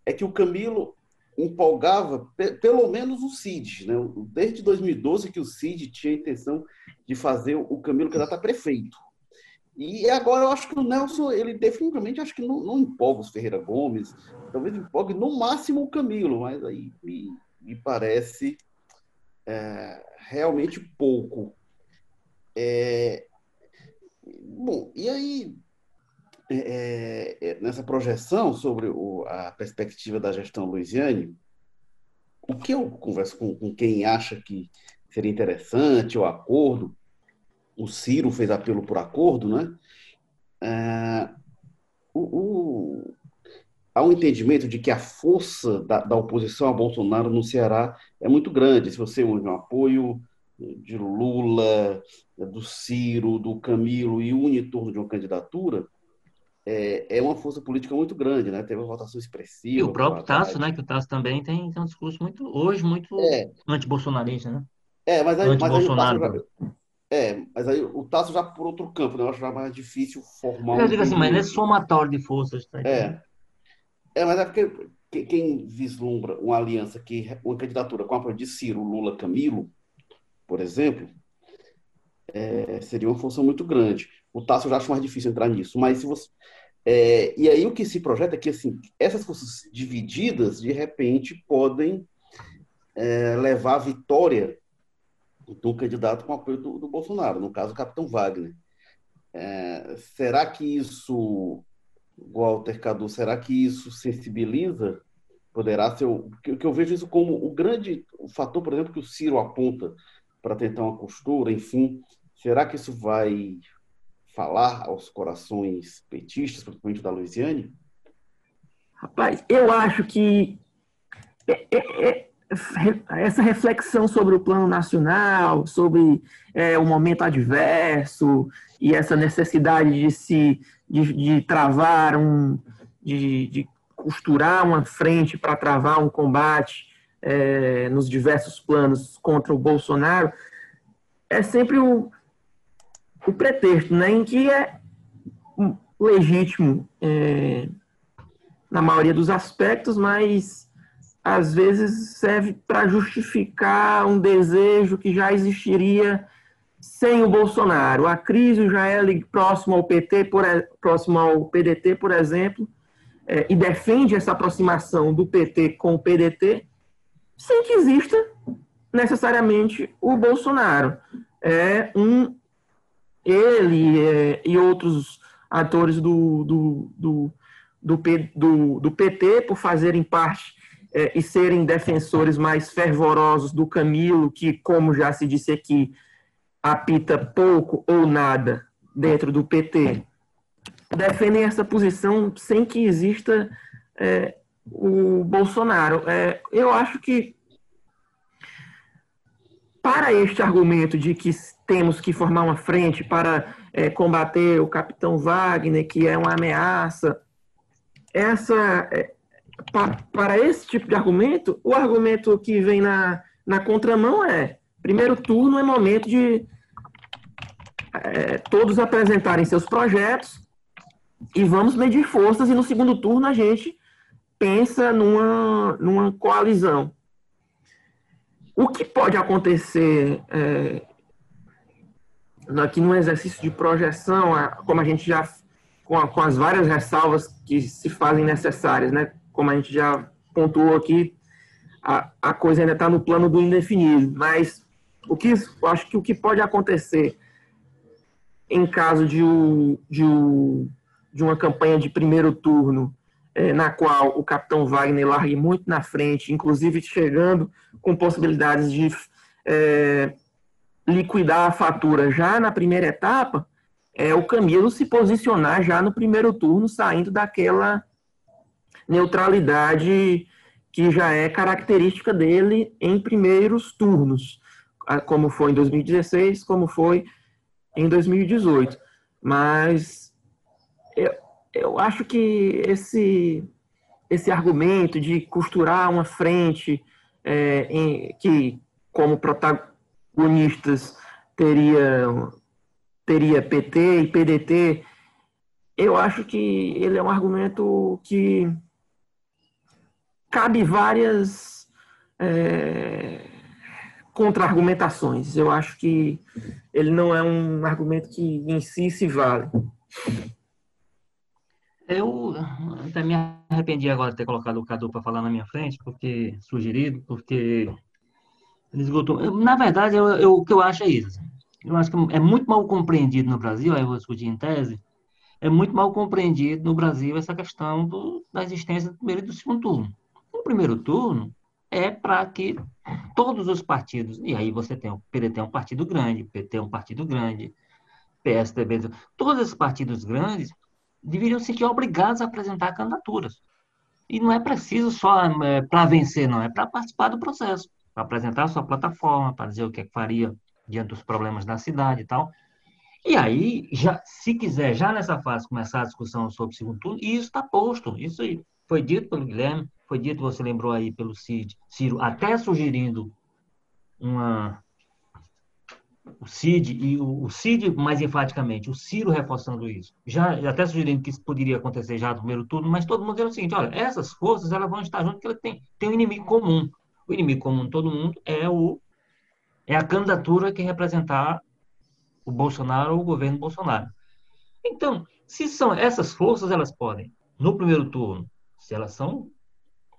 é que o Camilo empolgava pe, pelo menos o Cid, né? Desde 2012 que o Cid tinha a intenção de fazer o Camilo candidato prefeito. E agora eu acho que o Nelson, ele definitivamente acho que não, não empolga os Ferreira Gomes, talvez empolgue no máximo o Camilo, mas aí me, me parece é, realmente pouco. É, bom, e aí, é, nessa projeção sobre o, a perspectiva da gestão Luiziane, o que eu converso com, com quem acha que seria interessante o acordo, o Ciro fez apelo por acordo, né? É, o, o, há um entendimento de que a força da, da, oposição a Bolsonaro no Ceará é muito grande. Se você une o apoio de Lula, do Ciro, do Camilo e une em torno de uma candidatura, é, é uma força política muito grande, né? Teve uma votação expressiva. E o próprio Tasso, né? Que o Tasso também tem, tem um discurso muito, hoje, muito é. anti-bolsonarista, né? É, mas aí, mas aí o Tasso já, é, mas aí o Tasso já por outro campo, né? Eu acho já mais difícil formar. Eu digo assim, mas não é somatório de forças, tá? É. É, mas é porque quem vislumbra uma aliança que uma candidatura com apoio de Ciro, Lula, Camilo, por exemplo, é, seria uma função muito grande. O Tasso já acha mais difícil entrar nisso, mas se você é, e aí o que se projeta é que assim essas forças divididas de repente podem é, levar a vitória do candidato com apoio do, do Bolsonaro, no caso o Capitão Wagner. É, será que isso Walter Cadu, será que isso sensibiliza? Poderá ser o que eu vejo isso como o grande fator, por exemplo, que o Ciro aponta para tentar uma costura, enfim. Será que isso vai falar aos corações petistas, principalmente da Luiziane? Rapaz, eu acho que é, é, é, essa reflexão sobre o plano nacional, sobre é, o momento adverso e essa necessidade de se de, de travar um, de, de, costurar uma frente para travar um combate é, nos diversos planos contra o Bolsonaro, é sempre o, o pretexto, né, em que é legítimo é, na maioria dos aspectos, mas às vezes serve para justificar um desejo que já existiria sem o Bolsonaro. A crise já é próximo ao PT, por, próximo ao PDT, por exemplo, é, e defende essa aproximação do PT com o PDT, sem que exista necessariamente o Bolsonaro. É um ele é, e outros atores do, do, do, do, do, do PT, por fazerem parte é, e serem defensores mais fervorosos do Camilo, que, como já se disse aqui, apita pouco ou nada dentro do PT, defendem essa posição sem que exista é, o Bolsonaro. É, eu acho que para este argumento de que temos que formar uma frente para é, combater o capitão Wagner, que é uma ameaça, essa é, pa, para esse tipo de argumento, o argumento que vem na, na contramão é primeiro turno é momento de é, todos apresentarem seus projetos e vamos medir forças, e no segundo turno a gente pensa numa, numa coalizão. O que pode acontecer é, aqui no exercício de projeção, como a gente já, com, a, com as várias ressalvas que se fazem necessárias, né? como a gente já pontuou aqui, a, a coisa ainda está no plano do indefinido, mas o que eu acho que o que pode acontecer em caso de, o, de, o, de uma campanha de primeiro turno, é, na qual o capitão Wagner largue muito na frente, inclusive chegando com possibilidades de é, liquidar a fatura já na primeira etapa, é o Camilo se posicionar já no primeiro turno, saindo daquela neutralidade que já é característica dele em primeiros turnos, como foi em 2016, como foi em 2018. Mas eu acho que esse, esse argumento de costurar uma frente é, em, que como protagonistas teria teria PT e PDT, eu acho que ele é um argumento que cabe várias é, contra-argumentações. Eu acho que ele não é um argumento que em si se vale. Eu até me arrependi agora de ter colocado o Cadu para falar na minha frente, porque sugerido, porque ele esgotou. Na verdade, eu, eu, o que eu acho é isso. Assim. Eu acho que é muito mal compreendido no Brasil, aí eu vou discutir em tese, é muito mal compreendido no Brasil essa questão do, da existência do primeiro e do segundo turno. O primeiro turno é para que todos os partidos, e aí você tem o PDT é um partido grande, PT é um partido grande, PSDB, todos esses partidos grandes deveriam ser obrigados a apresentar candidaturas. E não é preciso só é, para vencer, não, é para participar do processo, para apresentar a sua plataforma, para dizer o que, é que faria diante dos problemas da cidade e tal. E aí, já, se quiser, já nessa fase, começar a discussão sobre o segundo turno, e isso está posto. Isso foi dito pelo Guilherme, foi dito, você lembrou aí, pelo Cid, Ciro, até sugerindo uma, o Cid e o, o Cid mais enfaticamente, o Ciro reforçando isso, já até sugerindo que isso poderia acontecer já no primeiro turno, mas todo mundo dizendo o seguinte, olha, essas forças elas vão estar juntas porque elas têm, têm um inimigo comum. O inimigo comum de todo mundo é o é a candidatura que representar o Bolsonaro ou o governo Bolsonaro. Então, se são essas forças, elas podem, no primeiro turno, se elas são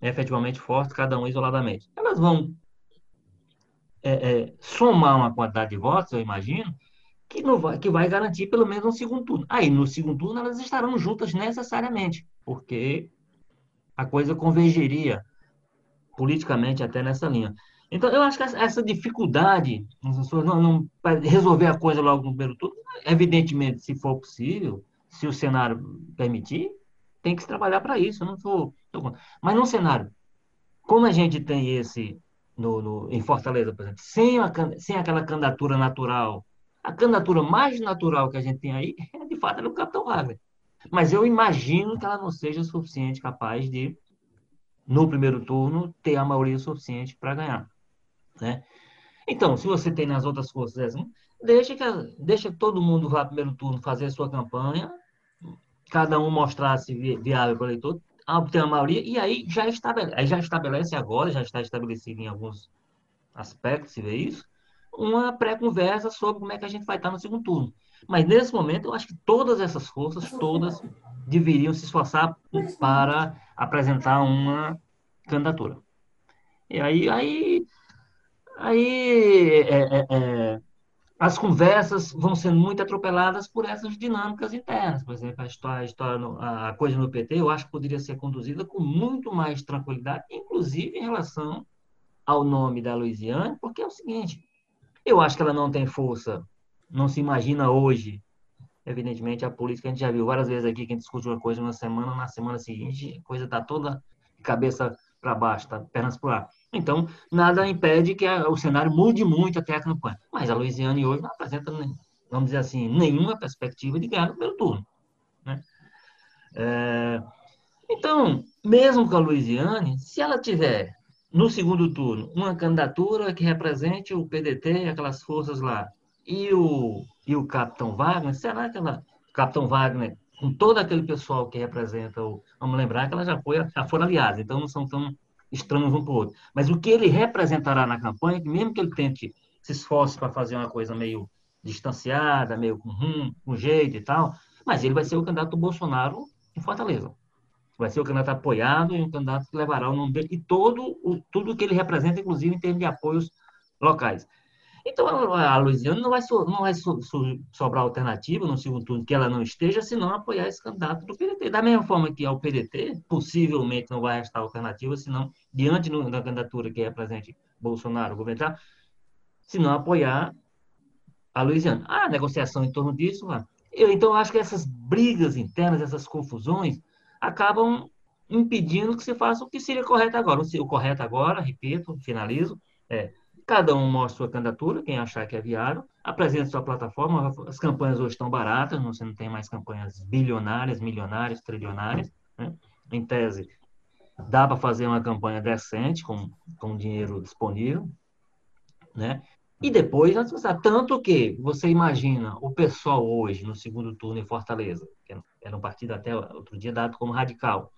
efetivamente fortes, cada um isoladamente, elas vão é, é, somar uma quantidade de votos, eu imagino, que, não vai, que vai garantir pelo menos um segundo turno. Aí, no segundo turno, elas estarão juntas necessariamente, porque a coisa convergeria politicamente até nessa linha. Então, eu acho que essa dificuldade, não, não, resolver a coisa logo no primeiro turno, evidentemente, se for possível, se o cenário permitir, tem que se trabalhar para isso. Não sou, mas num cenário, como a gente tem esse no, no, em Fortaleza, por exemplo, sem, a, sem aquela candidatura natural, a candidatura mais natural que a gente tem aí é, de fato, é o Capitão Wagner. Mas eu imagino que ela não seja suficiente capaz de, no primeiro turno, ter a maioria suficiente para ganhar. Né? Então, se você tem nas outras forças deixa que, deixa que todo mundo vá primeiro turno fazer a sua campanha, cada um mostrar-se viável para o eleitor, obter a maioria, e aí já estabelece, já estabelece agora, já está estabelecido em alguns aspectos, se vê isso, uma pré-conversa sobre como é que a gente vai estar no segundo turno. Mas nesse momento, eu acho que todas essas forças, todas, deveriam se esforçar para apresentar uma candidatura. E aí, aí, aí é, é, é as conversas vão sendo muito atropeladas por essas dinâmicas internas. Por exemplo, a história, a, história no, a coisa no PT, eu acho que poderia ser conduzida com muito mais tranquilidade, inclusive em relação ao nome da Louisiana, porque é o seguinte, eu acho que ela não tem força, não se imagina hoje, evidentemente, a política, a gente já viu várias vezes aqui que a gente discute uma coisa uma semana, na semana seguinte, a coisa está toda de cabeça para baixo, tá pernas para ar. Então, nada impede que a, o cenário mude muito até a campanha. Mas a Louisiana hoje não apresenta, vamos dizer assim, nenhuma perspectiva de ganhar no primeiro turno. Né? É, então, mesmo com a Louisiana, se ela tiver no segundo turno uma candidatura que represente o PDT, aquelas forças lá, e o, e o Capitão Wagner, será que ela, o Capitão Wagner, com todo aquele pessoal que representa o. Vamos lembrar que ela já, foi, já foram aliadas, então não são tão estranhos um para o outro. Mas o que ele representará na campanha, que mesmo que ele tente se esforce para fazer uma coisa meio distanciada, meio com rum, com jeito e tal, mas ele vai ser o candidato do Bolsonaro em Fortaleza. Vai ser o candidato apoiado e um candidato que levará o nome dele e todo o, tudo que ele representa, inclusive em termos de apoios locais. Então, a Luiziana não vai, so, não vai so, so, sobrar alternativa no segundo turno que ela não esteja, senão apoiar esse candidato do PDT. Da mesma forma que ao PDT, possivelmente não vai restar alternativa, senão, diante no, da candidatura que represente Bolsonaro, o governo, se não apoiar a Luiziana. A negociação em torno disso, eu, então, acho que essas brigas internas, essas confusões, acabam impedindo que se faça o que seria correto agora. O correto agora, repito, finalizo, é Cada um mostra sua candidatura, quem achar que é viável, apresenta sua plataforma. As campanhas hoje estão baratas, você não tem mais campanhas bilionárias, milionárias, trilionárias. Né? Em tese, dá para fazer uma campanha decente com, com dinheiro disponível, né? E depois, tanto que você imagina o pessoal hoje, no segundo turno em Fortaleza, que era um partido até outro dia dado como radical,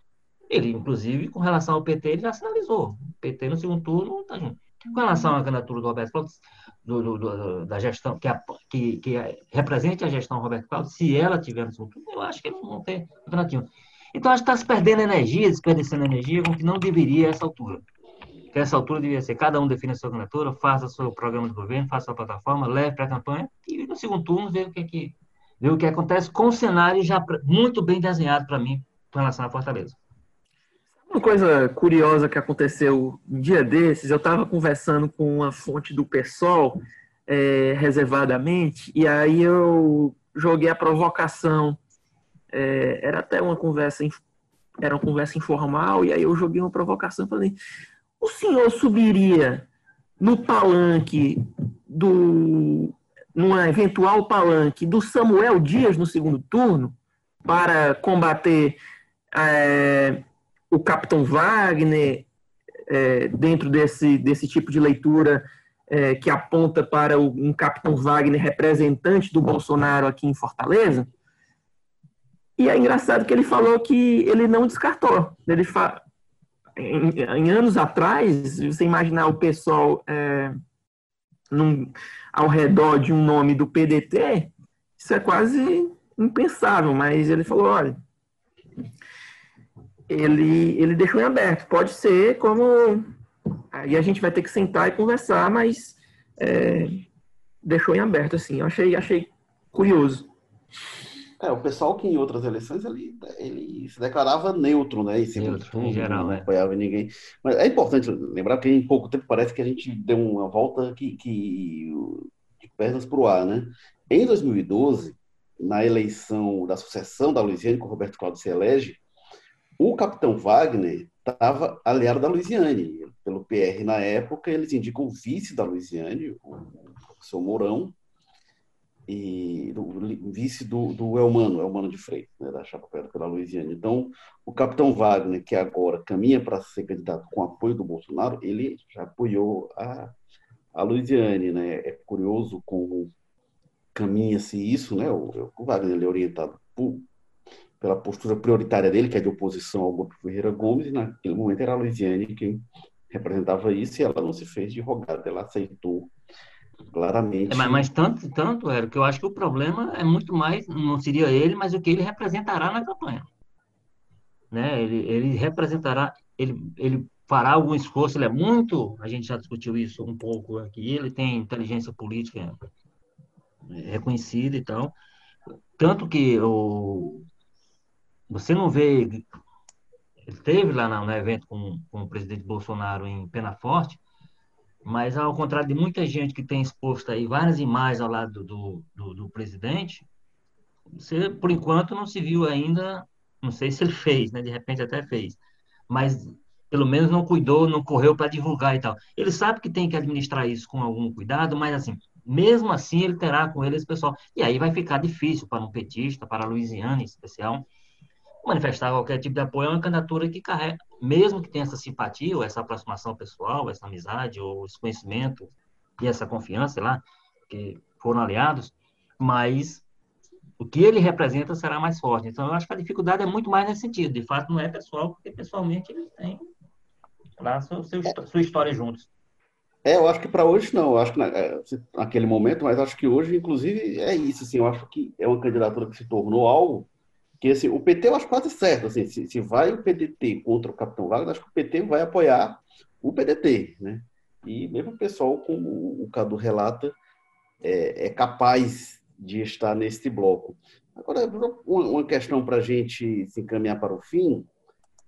ele, inclusive, com relação ao PT, ele já sinalizou. O PT no segundo turno está junto. Com relação à candidatura do Roberto Cláudio, do, do, do, da gestão, que, a, que, que represente a gestão Roberto Cláudio, se ela tiver no segundo turno, eu acho que eles não ter alternativa. Então, acho que está se perdendo energia, desperdiçando energia com que não deveria a essa altura. Que essa altura devia ser cada um define a sua candidatura, faça seu programa de governo, faça a plataforma, leve para a campanha e no segundo turno ver o que, é que, ver o que acontece com o cenário já muito bem desenhado para mim com relação à Fortaleza. Uma coisa curiosa que aconteceu um dia desses, eu estava conversando com uma fonte do PSOL, é, reservadamente, e aí eu joguei a provocação. É, era até uma conversa, era uma conversa informal, e aí eu joguei uma provocação e falei: o senhor subiria no palanque do. numa eventual palanque do Samuel Dias no segundo turno para combater. É, o Capitão Wagner, é, dentro desse, desse tipo de leitura é, que aponta para o, um Capitão Wagner representante do Bolsonaro aqui em Fortaleza. E é engraçado que ele falou que ele não descartou. Ele fa... em, em anos atrás, você imaginar o pessoal é, num, ao redor de um nome do PDT, isso é quase impensável, mas ele falou, olha, ele, ele deixou em aberto. Pode ser como. Aí a gente vai ter que sentar e conversar, mas é, deixou em aberto, assim. Eu achei, achei curioso. É, o pessoal que em outras eleições ele, ele se declarava neutro, né? Em neutro, tudo, em geral, não é. apoiava ninguém. Mas é importante lembrar que em pouco tempo parece que a gente deu uma volta que, que de pernas para o ar, né? Em 2012, na eleição da sucessão da Luiziane, com o Roberto Cláudio se elege, o capitão Wagner estava aliado da Luiziane. Pelo PR na época, eles indicam o vice da Luiziane, o professor Mourão, e o vice do, do Elmano, Elmano de Freitas, né, da chapa pela Luiziane. Então, o capitão Wagner, que agora caminha para ser candidato com apoio do Bolsonaro, ele já apoiou a, a Luiziane. Né? É curioso como caminha-se isso, né? O, o Wagner é orientado por, pela postura prioritária dele, que é de oposição ao Guto Ferreira Gomes, e naquele momento era a Luiziane quem representava isso, e ela não se fez de rogada, ela aceitou claramente. É, mas, mas, tanto, tanto, era que eu acho que o problema é muito mais, não seria ele, mas o que ele representará na campanha. Né? Ele, ele representará, ele, ele fará algum esforço, ele é muito, a gente já discutiu isso um pouco aqui, ele tem inteligência política reconhecida e tal, tanto que o, você não vê. Ele esteve lá no evento com, com o presidente Bolsonaro em Penaforte, mas ao contrário de muita gente que tem exposto aí várias imagens ao lado do, do, do presidente, você, por enquanto, não se viu ainda. Não sei se ele [LAUGHS] fez, né? De repente até fez. Mas pelo menos não cuidou, não correu para divulgar e tal. Ele sabe que tem que administrar isso com algum cuidado, mas assim, mesmo assim ele terá com ele esse pessoal. E aí vai ficar difícil para um petista, para a Louisiana em especial, manifestar qualquer tipo de apoio é uma candidatura que carrega, mesmo que tenha essa simpatia, ou essa aproximação pessoal, essa amizade, ou esse conhecimento e essa confiança, sei lá, que foram aliados, mas o que ele representa será mais forte. Então, eu acho que a dificuldade é muito mais nesse sentido. De fato, não é pessoal, porque pessoalmente eles têm lá sua, sua história juntos. É, eu acho que para hoje não. Eu acho que na, é, naquele momento, mas acho que hoje, inclusive, é isso. Assim, eu acho que é uma candidatura que se tornou algo que assim, o PT eu acho quase certo, assim, se, se vai o PDT contra o Capitão Wagner, acho que o PT vai apoiar o PDT, né? E mesmo o pessoal, como o Cadu relata, é, é capaz de estar nesse bloco. Agora, uma questão para a gente se encaminhar para o fim,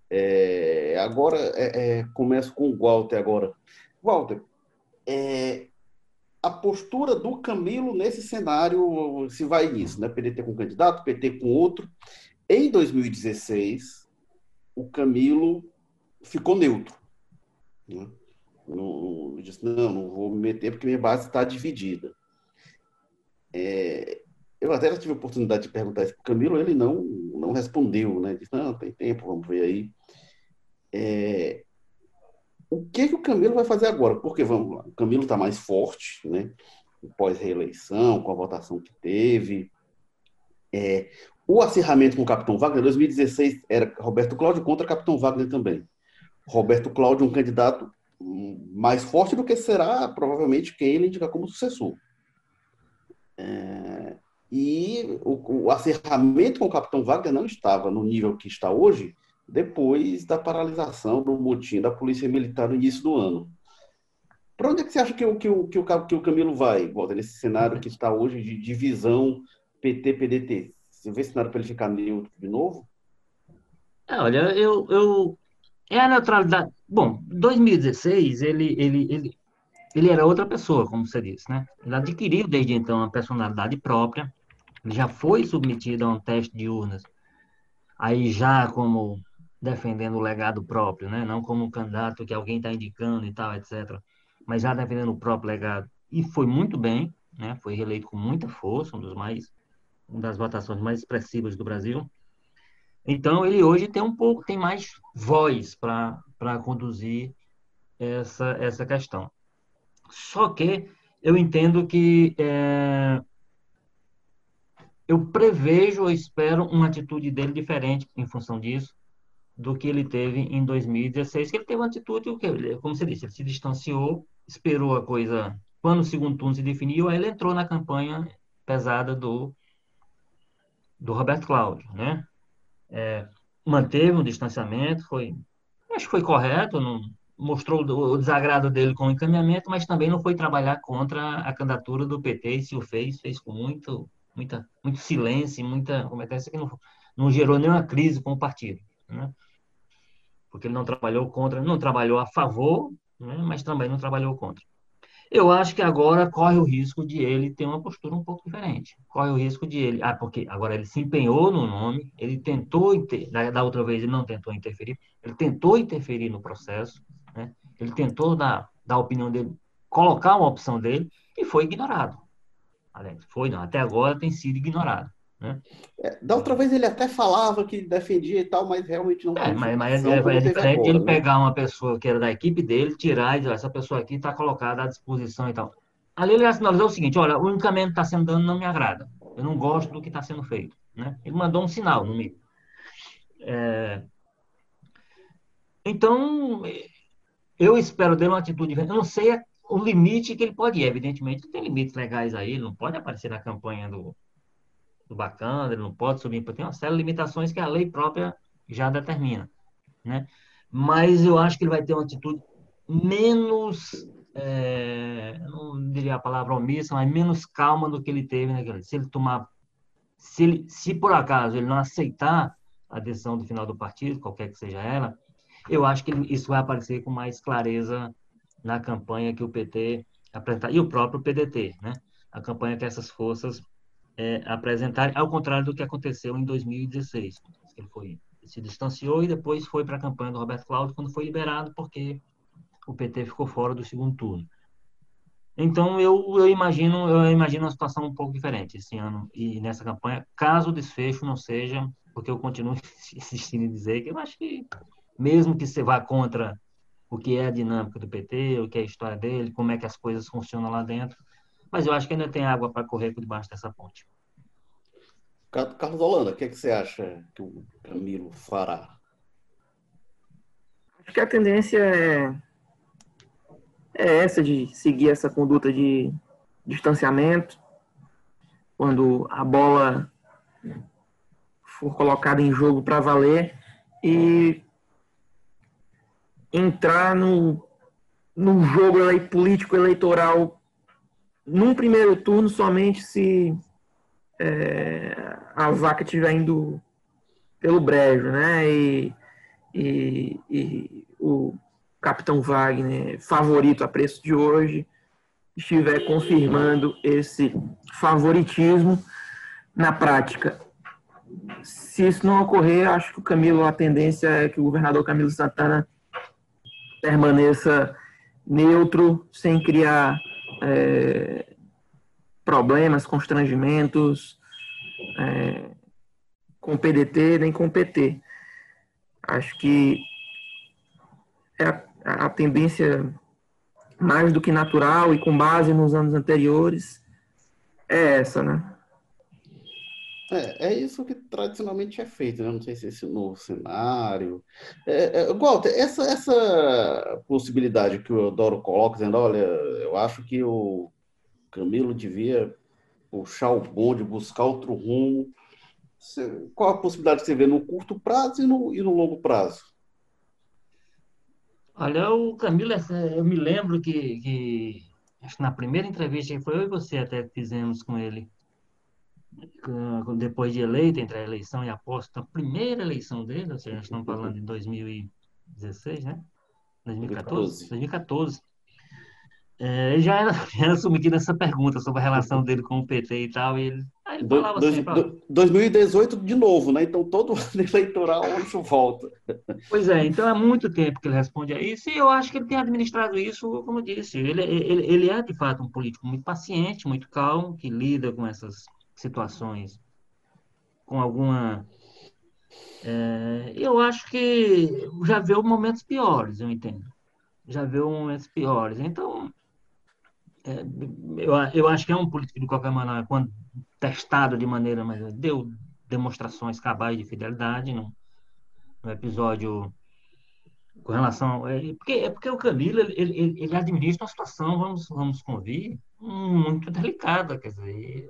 é, agora é, é, começo com o Walter agora. Walter, é, a postura do Camilo nesse cenário, se vai nisso, né? PDT com candidato, PT com outro. Em 2016, o Camilo ficou neutro. Né? Disse, não, não vou me meter porque minha base está dividida. É, eu até já tive a oportunidade de perguntar isso para o Camilo, ele não, não respondeu, né? Disse, não, tem tempo, vamos ver aí. É, o que, que o Camilo vai fazer agora? Porque, vamos lá, o Camilo está mais forte, né? Pós-reeleição, com a votação que teve. É, o acirramento com o Capitão Wagner, 2016 era Roberto Cláudio contra Capitão Wagner também. Roberto Cláudio, um candidato mais forte do que será provavelmente quem ele indica como sucessor. É, e o, o acerramento com o Capitão Wagner não estava no nível que está hoje, depois da paralisação do motim da Polícia Militar no início do ano. Para onde é que você acha que o, que o, que o, que o Camilo vai, Walter, nesse cenário que está hoje de divisão PT-PDT? Você vê cenário para ele ficar neutro de novo? É, olha, eu, eu. É a neutralidade. Bom, 2016, ele, ele, ele, ele era outra pessoa, como você disse, né? Ele adquiriu desde então uma personalidade própria, ele já foi submetido a um teste de urnas, aí já como defendendo o legado próprio, né? Não como um candidato que alguém está indicando e tal, etc. Mas já defendendo o próprio legado. E foi muito bem, né? Foi reeleito com muita força, um dos mais, uma das votações mais expressivas do Brasil. Então ele hoje tem um pouco, tem mais voz para para conduzir essa essa questão. Só que eu entendo que é, eu prevejo ou espero uma atitude dele diferente em função disso do que ele teve em 2016, que ele teve uma atitude, como você disse, ele se distanciou, esperou a coisa, quando o segundo turno se definiu, aí ele entrou na campanha pesada do, do Roberto Cláudio, né? É, manteve um distanciamento, foi, acho que foi correto, não, mostrou o desagrado dele com o encaminhamento, mas também não foi trabalhar contra a candidatura do PT, e se o fez, fez com muito, muita, muito silêncio, muita competência que não, não gerou nenhuma crise com o partido, né? Porque ele não trabalhou contra, não trabalhou a favor, né, mas também não trabalhou contra. Eu acho que agora corre o risco de ele ter uma postura um pouco diferente. Corre o risco de ele. Ah, porque agora ele se empenhou no nome, ele tentou, da, da outra vez ele não tentou interferir, ele tentou interferir no processo, né? ele tentou dar, dar a opinião dele, colocar uma opção dele e foi ignorado. Foi, não, até agora tem sido ignorado. Né? É, da outra vez ele até falava que defendia e tal, mas realmente não. É, mas, mas é, é diferente agora, ele né? pegar uma pessoa que era da equipe dele, tirar e dizer, essa pessoa aqui está colocada à disposição e tal. Ali ele sinalizou o seguinte: olha, o encaminhamento que está sendo dado não me agrada. Eu não gosto do que está sendo feito. Né? Ele mandou um sinal no meio. É... Então, eu espero dele uma atitude. Eu não sei o limite que ele pode ir. Evidentemente, tem limites legais aí, ele não pode aparecer na campanha do, do bacana, ele não pode subir, tem uma série de limitações que a lei própria já determina, né? Mas eu acho que ele vai ter uma atitude menos, é, não diria a palavra omissa, mas menos calma do que ele teve naquele. Se ele tomar, se, ele, se por acaso ele não aceitar a decisão do final do partido, qualquer que seja ela, eu acho que isso vai aparecer com mais clareza na campanha que o PT apresentar e o próprio PDT, né? A campanha que essas forças é, apresentar, ao contrário do que aconteceu em 2016. Ele foi, se distanciou e depois foi para a campanha do Roberto Cláudio quando foi liberado, porque o PT ficou fora do segundo turno. Então, eu, eu, imagino eu imagino uma situação um pouco diferente esse ano e nessa campanha, caso o desfecho não seja, porque eu continuo [LAUGHS] insistindo em dizer que eu acho que, mesmo que você vá contra o que é a dinâmica do PT, o que é a história dele, como é que as coisas funcionam lá dentro, mas eu acho que ainda tem água para correr por debaixo dessa ponte. Carlos Holanda, o que, é que você acha que o Camilo fará? Acho que a tendência é, é essa de seguir essa conduta de distanciamento. Quando a bola for colocada em jogo para valer e entrar no, no jogo político eleitoral num primeiro turno somente se é, a vaca estiver indo pelo brejo, né? E, e, e, o Capitão Wagner, favorito a preço de hoje, estiver confirmando esse favoritismo na prática. Se isso não ocorrer, acho que o Camilo, a tendência é que o governador Camilo Santana permaneça neutro, sem criar é, problemas, constrangimentos é, com PDT nem com PT. Acho que é a, a tendência mais do que natural e com base nos anos anteriores é essa, né? É, é isso que tradicionalmente é feito, né? Não sei se esse novo cenário. É, é, Walter, essa, essa possibilidade que o Eudoro coloca, dizendo, olha, eu acho que o Camilo devia puxar o bonde, buscar outro rumo. Qual a possibilidade que você vê no curto prazo e no, e no longo prazo? Olha, o Camilo, eu me lembro que, que acho que na primeira entrevista que foi eu e você até fizemos com ele, depois de eleito, entre a eleição e a posse, a primeira eleição dele, ou seja, nós estamos falando de 2016, né? 2014? 2014. É, já era, [LAUGHS] era submetido essa pergunta sobre a relação dele com o PT e tal, e ele, ele falava do, assim... Do, 2018 de novo, né? Então todo [LAUGHS] ano eleitoral isso volta. Pois é, então é muito tempo que ele responde a isso, e eu acho que ele tem administrado isso, como eu disse, ele, ele, ele é de fato um político muito paciente, muito calmo, que lida com essas situações com alguma... É, eu acho que já viu momentos piores, eu entendo. Já viu momentos piores. Então, eu, eu acho que é um político, de qualquer maneira, quando testado de maneira, mas deu demonstrações cabais de fidelidade no, no episódio com relação. É, porque, é porque o Camilo ele, ele, ele, administra uma situação, vamos, vamos convir, muito delicada. Quer dizer,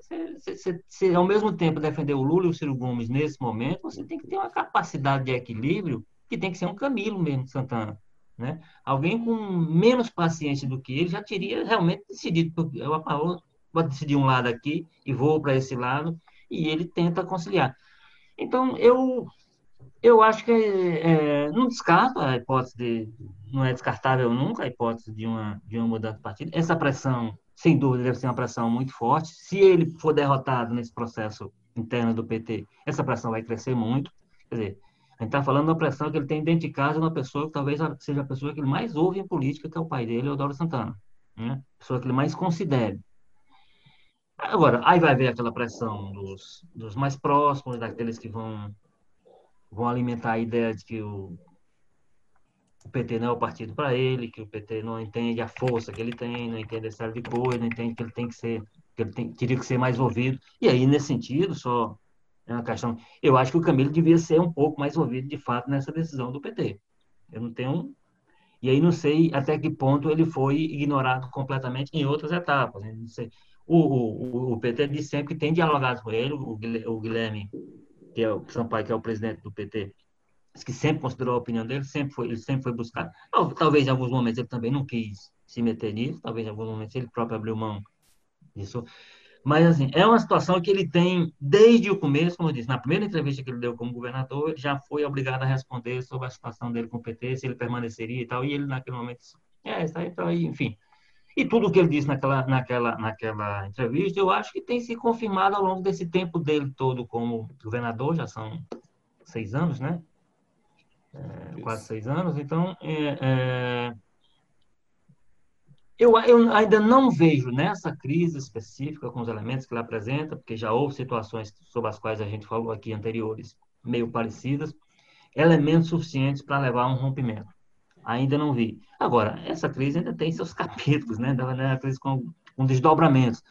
se, se, ao mesmo tempo defender o Lula e o Ciro Gomes nesse momento, você tem que ter uma capacidade de equilíbrio que tem que ser um Camilo mesmo, Santana. Né? Alguém com menos paciência do que ele já teria realmente decidido, eu vou decidir um lado aqui e vou para esse lado, e ele tenta conciliar. Então, eu, eu acho que é, não descarto a hipótese de, não é descartável nunca a hipótese de uma, de uma mudança de partido. Essa pressão, sem dúvida, deve ser uma pressão muito forte. Se ele for derrotado nesse processo interno do PT, essa pressão vai crescer muito. Quer dizer, a gente está falando da pressão que ele tem dentro de casa uma pessoa que talvez seja a pessoa que ele mais ouve em política, que é o pai dele, o Eudoro Santana. Né? A pessoa que ele mais considere. Agora, aí vai ver aquela pressão dos, dos mais próximos, daqueles que vão, vão alimentar a ideia de que o, o PT não é o partido para ele, que o PT não entende a força que ele tem, não entende essa série de coisas, não entende que ele tem que ser, que ele tem, teria que ser mais ouvido. E aí, nesse sentido, só é uma questão. Eu acho que o Camilo devia ser um pouco mais ouvido, de fato, nessa decisão do PT. Eu não tenho. E aí não sei até que ponto ele foi ignorado completamente em outras etapas. Né? Não sei. O, o, o PT diz sempre que tem dialogado com ele, o Guilherme, que é o Sampaio, que é o presidente do PT, que sempre considerou a opinião dele, sempre foi, ele sempre foi buscar. Talvez em alguns momentos ele também não quis se meter nisso, talvez em alguns momentos ele próprio abriu mão disso. Mas, assim, é uma situação que ele tem, desde o começo, como eu disse, na primeira entrevista que ele deu como governador, ele já foi obrigado a responder sobre a situação dele com o PT, se ele permaneceria e tal, e ele, naquele momento, disse, é, está aí, tá aí, enfim. E tudo o que ele disse naquela, naquela, naquela entrevista, eu acho que tem se confirmado ao longo desse tempo dele todo como governador, já são seis anos, né? É, quase seis anos, então, é, é eu, eu, ainda não vejo nessa crise específica, com os elementos que ela apresenta, porque já houve situações sobre as quais a gente falou aqui anteriores, meio parecidas, elementos suficientes para levar a um rompimento. Ainda não vi. Agora, essa crise ainda tem seus [LAUGHS] capítulos, né? Uma crise com, com desdobramentos.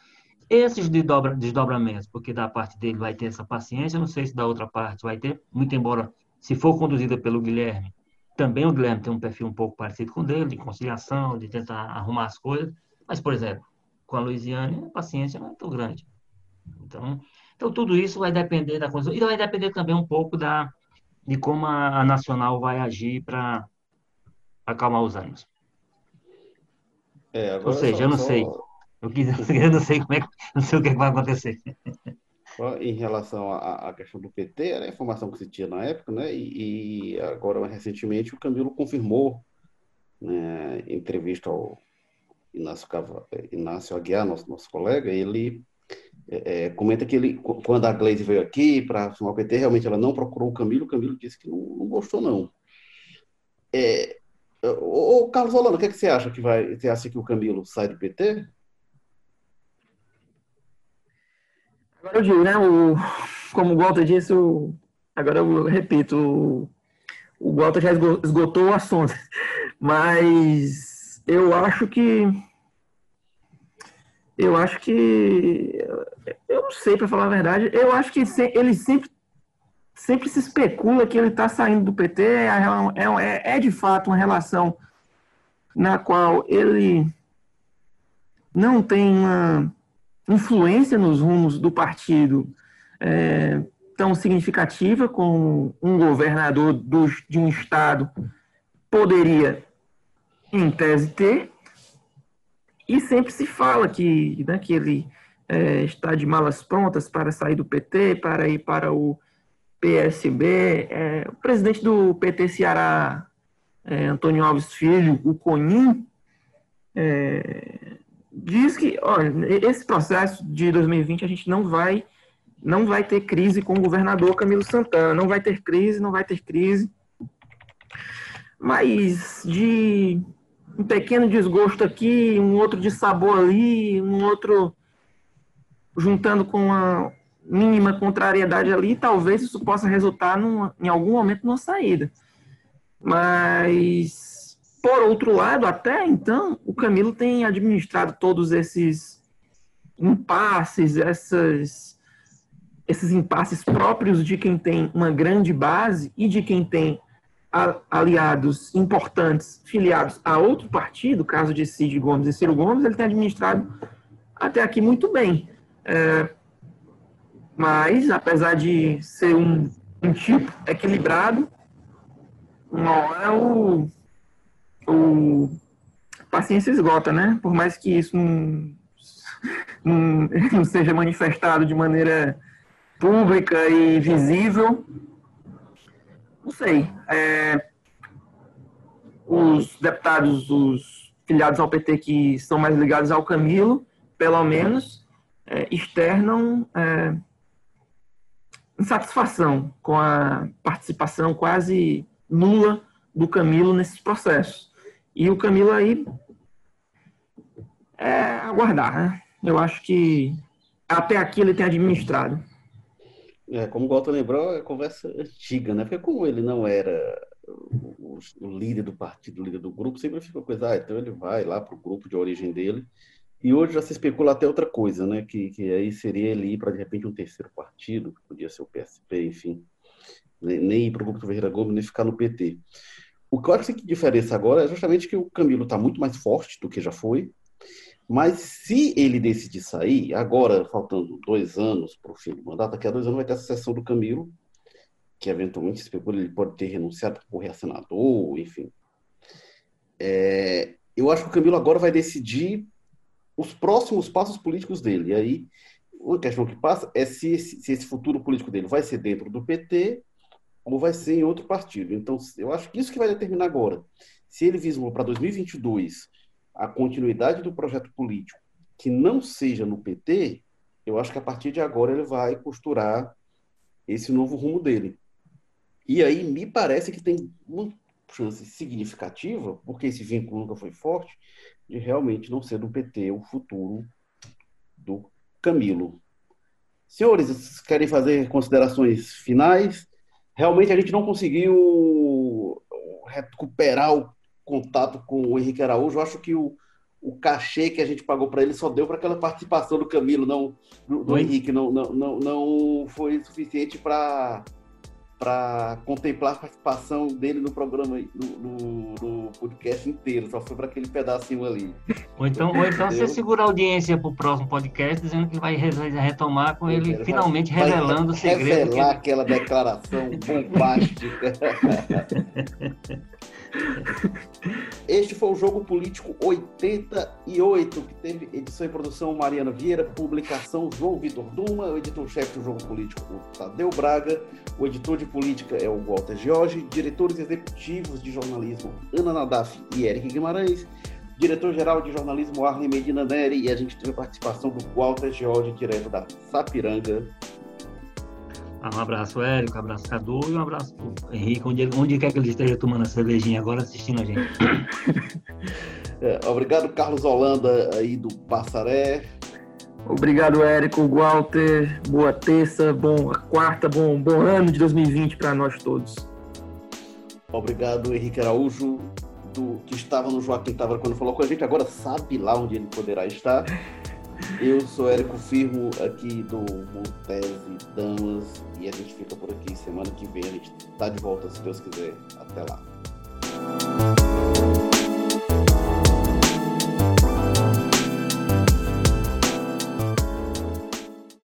Esses desdobra, desdobramentos, porque da parte dele vai ter essa paciência, não sei se da outra parte vai ter, muito embora, se for conduzida pelo Guilherme, também o Guilherme tem um perfil um pouco parecido com o dele, de conciliação, de tentar arrumar as coisas. Mas, por exemplo, com a Luiziane, a paciência não é tão grande. Então, então tudo isso vai depender da coisa. E vai depender também um pouco da, de como a, a Nacional vai agir para acalmar os ânimos. É, Ou seja, só, eu não só... sei. Eu, quis, [LAUGHS] eu não sei como é, não sei o que, é que vai acontecer. Em relação à, questão do PT, era a informação que se tinha na época, né? E, e agora, recentemente, o Camilo confirmou, né, em entrevista ao Inácio, Cava, Inácio Aguiar, nosso, nosso colega, ele é, é comenta que ele, quando a Gleisi veio aqui para assumir o PT, realmente ela não procurou o Camilo, o Camilo disse que não, não gostou, não. É, ô, Carlos Holanda, o que, é que você acha que vai? Você acha que o Camilo sai do PT? Agora eu digo, né? O, como o Walter disse, o, agora eu repito, o, o Walter já esgotou o assunto. Mas eu acho que eu acho que eu não sei para falar a verdade. Eu acho que ele sempre sempre se especula que ele está saindo do PT. É, é, é, de fato uma relação na qual ele não tem uma influência nos rumos do partido é, tão significativa como um governador do, de um estado poderia, em tese, ter. E sempre se fala que, né, que ele é, está de malas prontas para sair do PT, para ir para o PSB. É, o presidente do PT Ceará, é, Antônio Alves Filho, o Conin, é, diz que olha, esse processo de 2020 a gente não vai não vai ter crise com o governador Camilo Santana, não vai ter crise, não vai ter crise. Mas de um pequeno desgosto aqui, um outro de sabor ali, um outro juntando com uma mínima contrariedade ali, talvez isso possa resultar numa, em algum momento numa saída. Mas por outro lado, até então, o Camilo tem administrado todos esses impasses, essas, esses impasses próprios de quem tem uma grande base e de quem tem aliados importantes filiados a outro partido, caso de Cid Gomes e Ciro Gomes, ele tem administrado até aqui muito bem. É, mas, apesar de ser um, um tipo equilibrado, não é o o paciência esgota, né? Por mais que isso não, não, [LAUGHS] não seja manifestado de maneira pública e visível, não sei. É, os deputados, os filiados ao PT que são mais ligados ao Camilo, pelo menos, é, externam é, insatisfação com a participação quase nula do Camilo nesses processos. E o Camilo aí é aguardar, né? Eu acho que até aqui ele tem administrado. É, como o Walter lembrou, é conversa antiga, né? Porque como ele não era o, o, líder do partido, o líder do grupo, sempre fica coisa, ah, então ele vai lá para o grupo de origem dele. E hoje já se especula até outra coisa, né? Que, que aí seria ele ir para, de repente, um terceiro partido, que podia ser o PSP, enfim. Nem ir para o grupo do Ferreira Gomes, nem ficar no PT. O que eu acho que diferença agora é justamente que o Camilo está muito mais forte do que já foi. Mas se ele decidir sair, agora, faltando dois anos para o fim do mandato, daqui a dois anos vai ter a sucessão do Camilo, que eventualmente especula ele pode ter renunciado para correr a senador, enfim. É, eu acho que o Camilo agora vai decidir os próximos passos políticos dele. E aí, uma questão que passa é se se esse futuro político dele vai ser dentro do PT ou vai ser em outro partido. Então, eu acho que isso que vai determinar agora. Se ele vislumbrou para 2022 a continuidade do projeto político que não seja no PT, eu acho que a partir de agora ele vai costurar esse novo rumo dele. E aí me parece que tem uma chance significativa, porque esse vínculo nunca foi forte, de realmente não ser do PT o futuro do Camilo. Senhores, querem fazer considerações finais? Realmente a gente não conseguiu recuperar o contato com o Henrique Araújo. Eu acho que o, o cachê que a gente pagou para ele só deu para aquela participação do Camilo, não do, do Henrique, não, não, não, não foi suficiente para para contemplar a participação dele no programa, no, no, no podcast inteiro, só foi para aquele pedacinho ali. Ou então, ou então você segura a audiência para o próximo podcast, dizendo que vai retomar com ele finalmente revelando o segredo. Revelar que... aquela declaração bombástica. [LAUGHS] [LAUGHS] Este foi o Jogo Político 88, que teve edição e produção Mariana Vieira, publicação João Vitor Duma, o editor-chefe do Jogo Político Tadeu Braga, o editor de política é o Walter Jorge, diretores executivos de jornalismo Ana Nadaf e Eric Guimarães, diretor-geral de jornalismo Arlen Medina Neri, e a gente teve a participação do Walter Jorge, direto da Sapiranga, um abraço, Érico, um abraço, Cadu, e um abraço pro Henrique, onde, onde quer que ele esteja tomando a cervejinha agora, assistindo a gente. [COUGHS] É, obrigado, Carlos Holanda, aí do Passaré. Obrigado, Érico, Walter. Boa terça, bom quarta, bom, bom ano de 2020 para nós todos. Obrigado, Henrique Araújo. do, que estava no Joaquim Távora quando falou com a gente, agora sabe lá onde ele poderá estar. Eu sou Érico Firmo, aqui do Montese Damas, e a gente fica por aqui. Semana que vem a gente tá de volta, se Deus quiser. Até lá.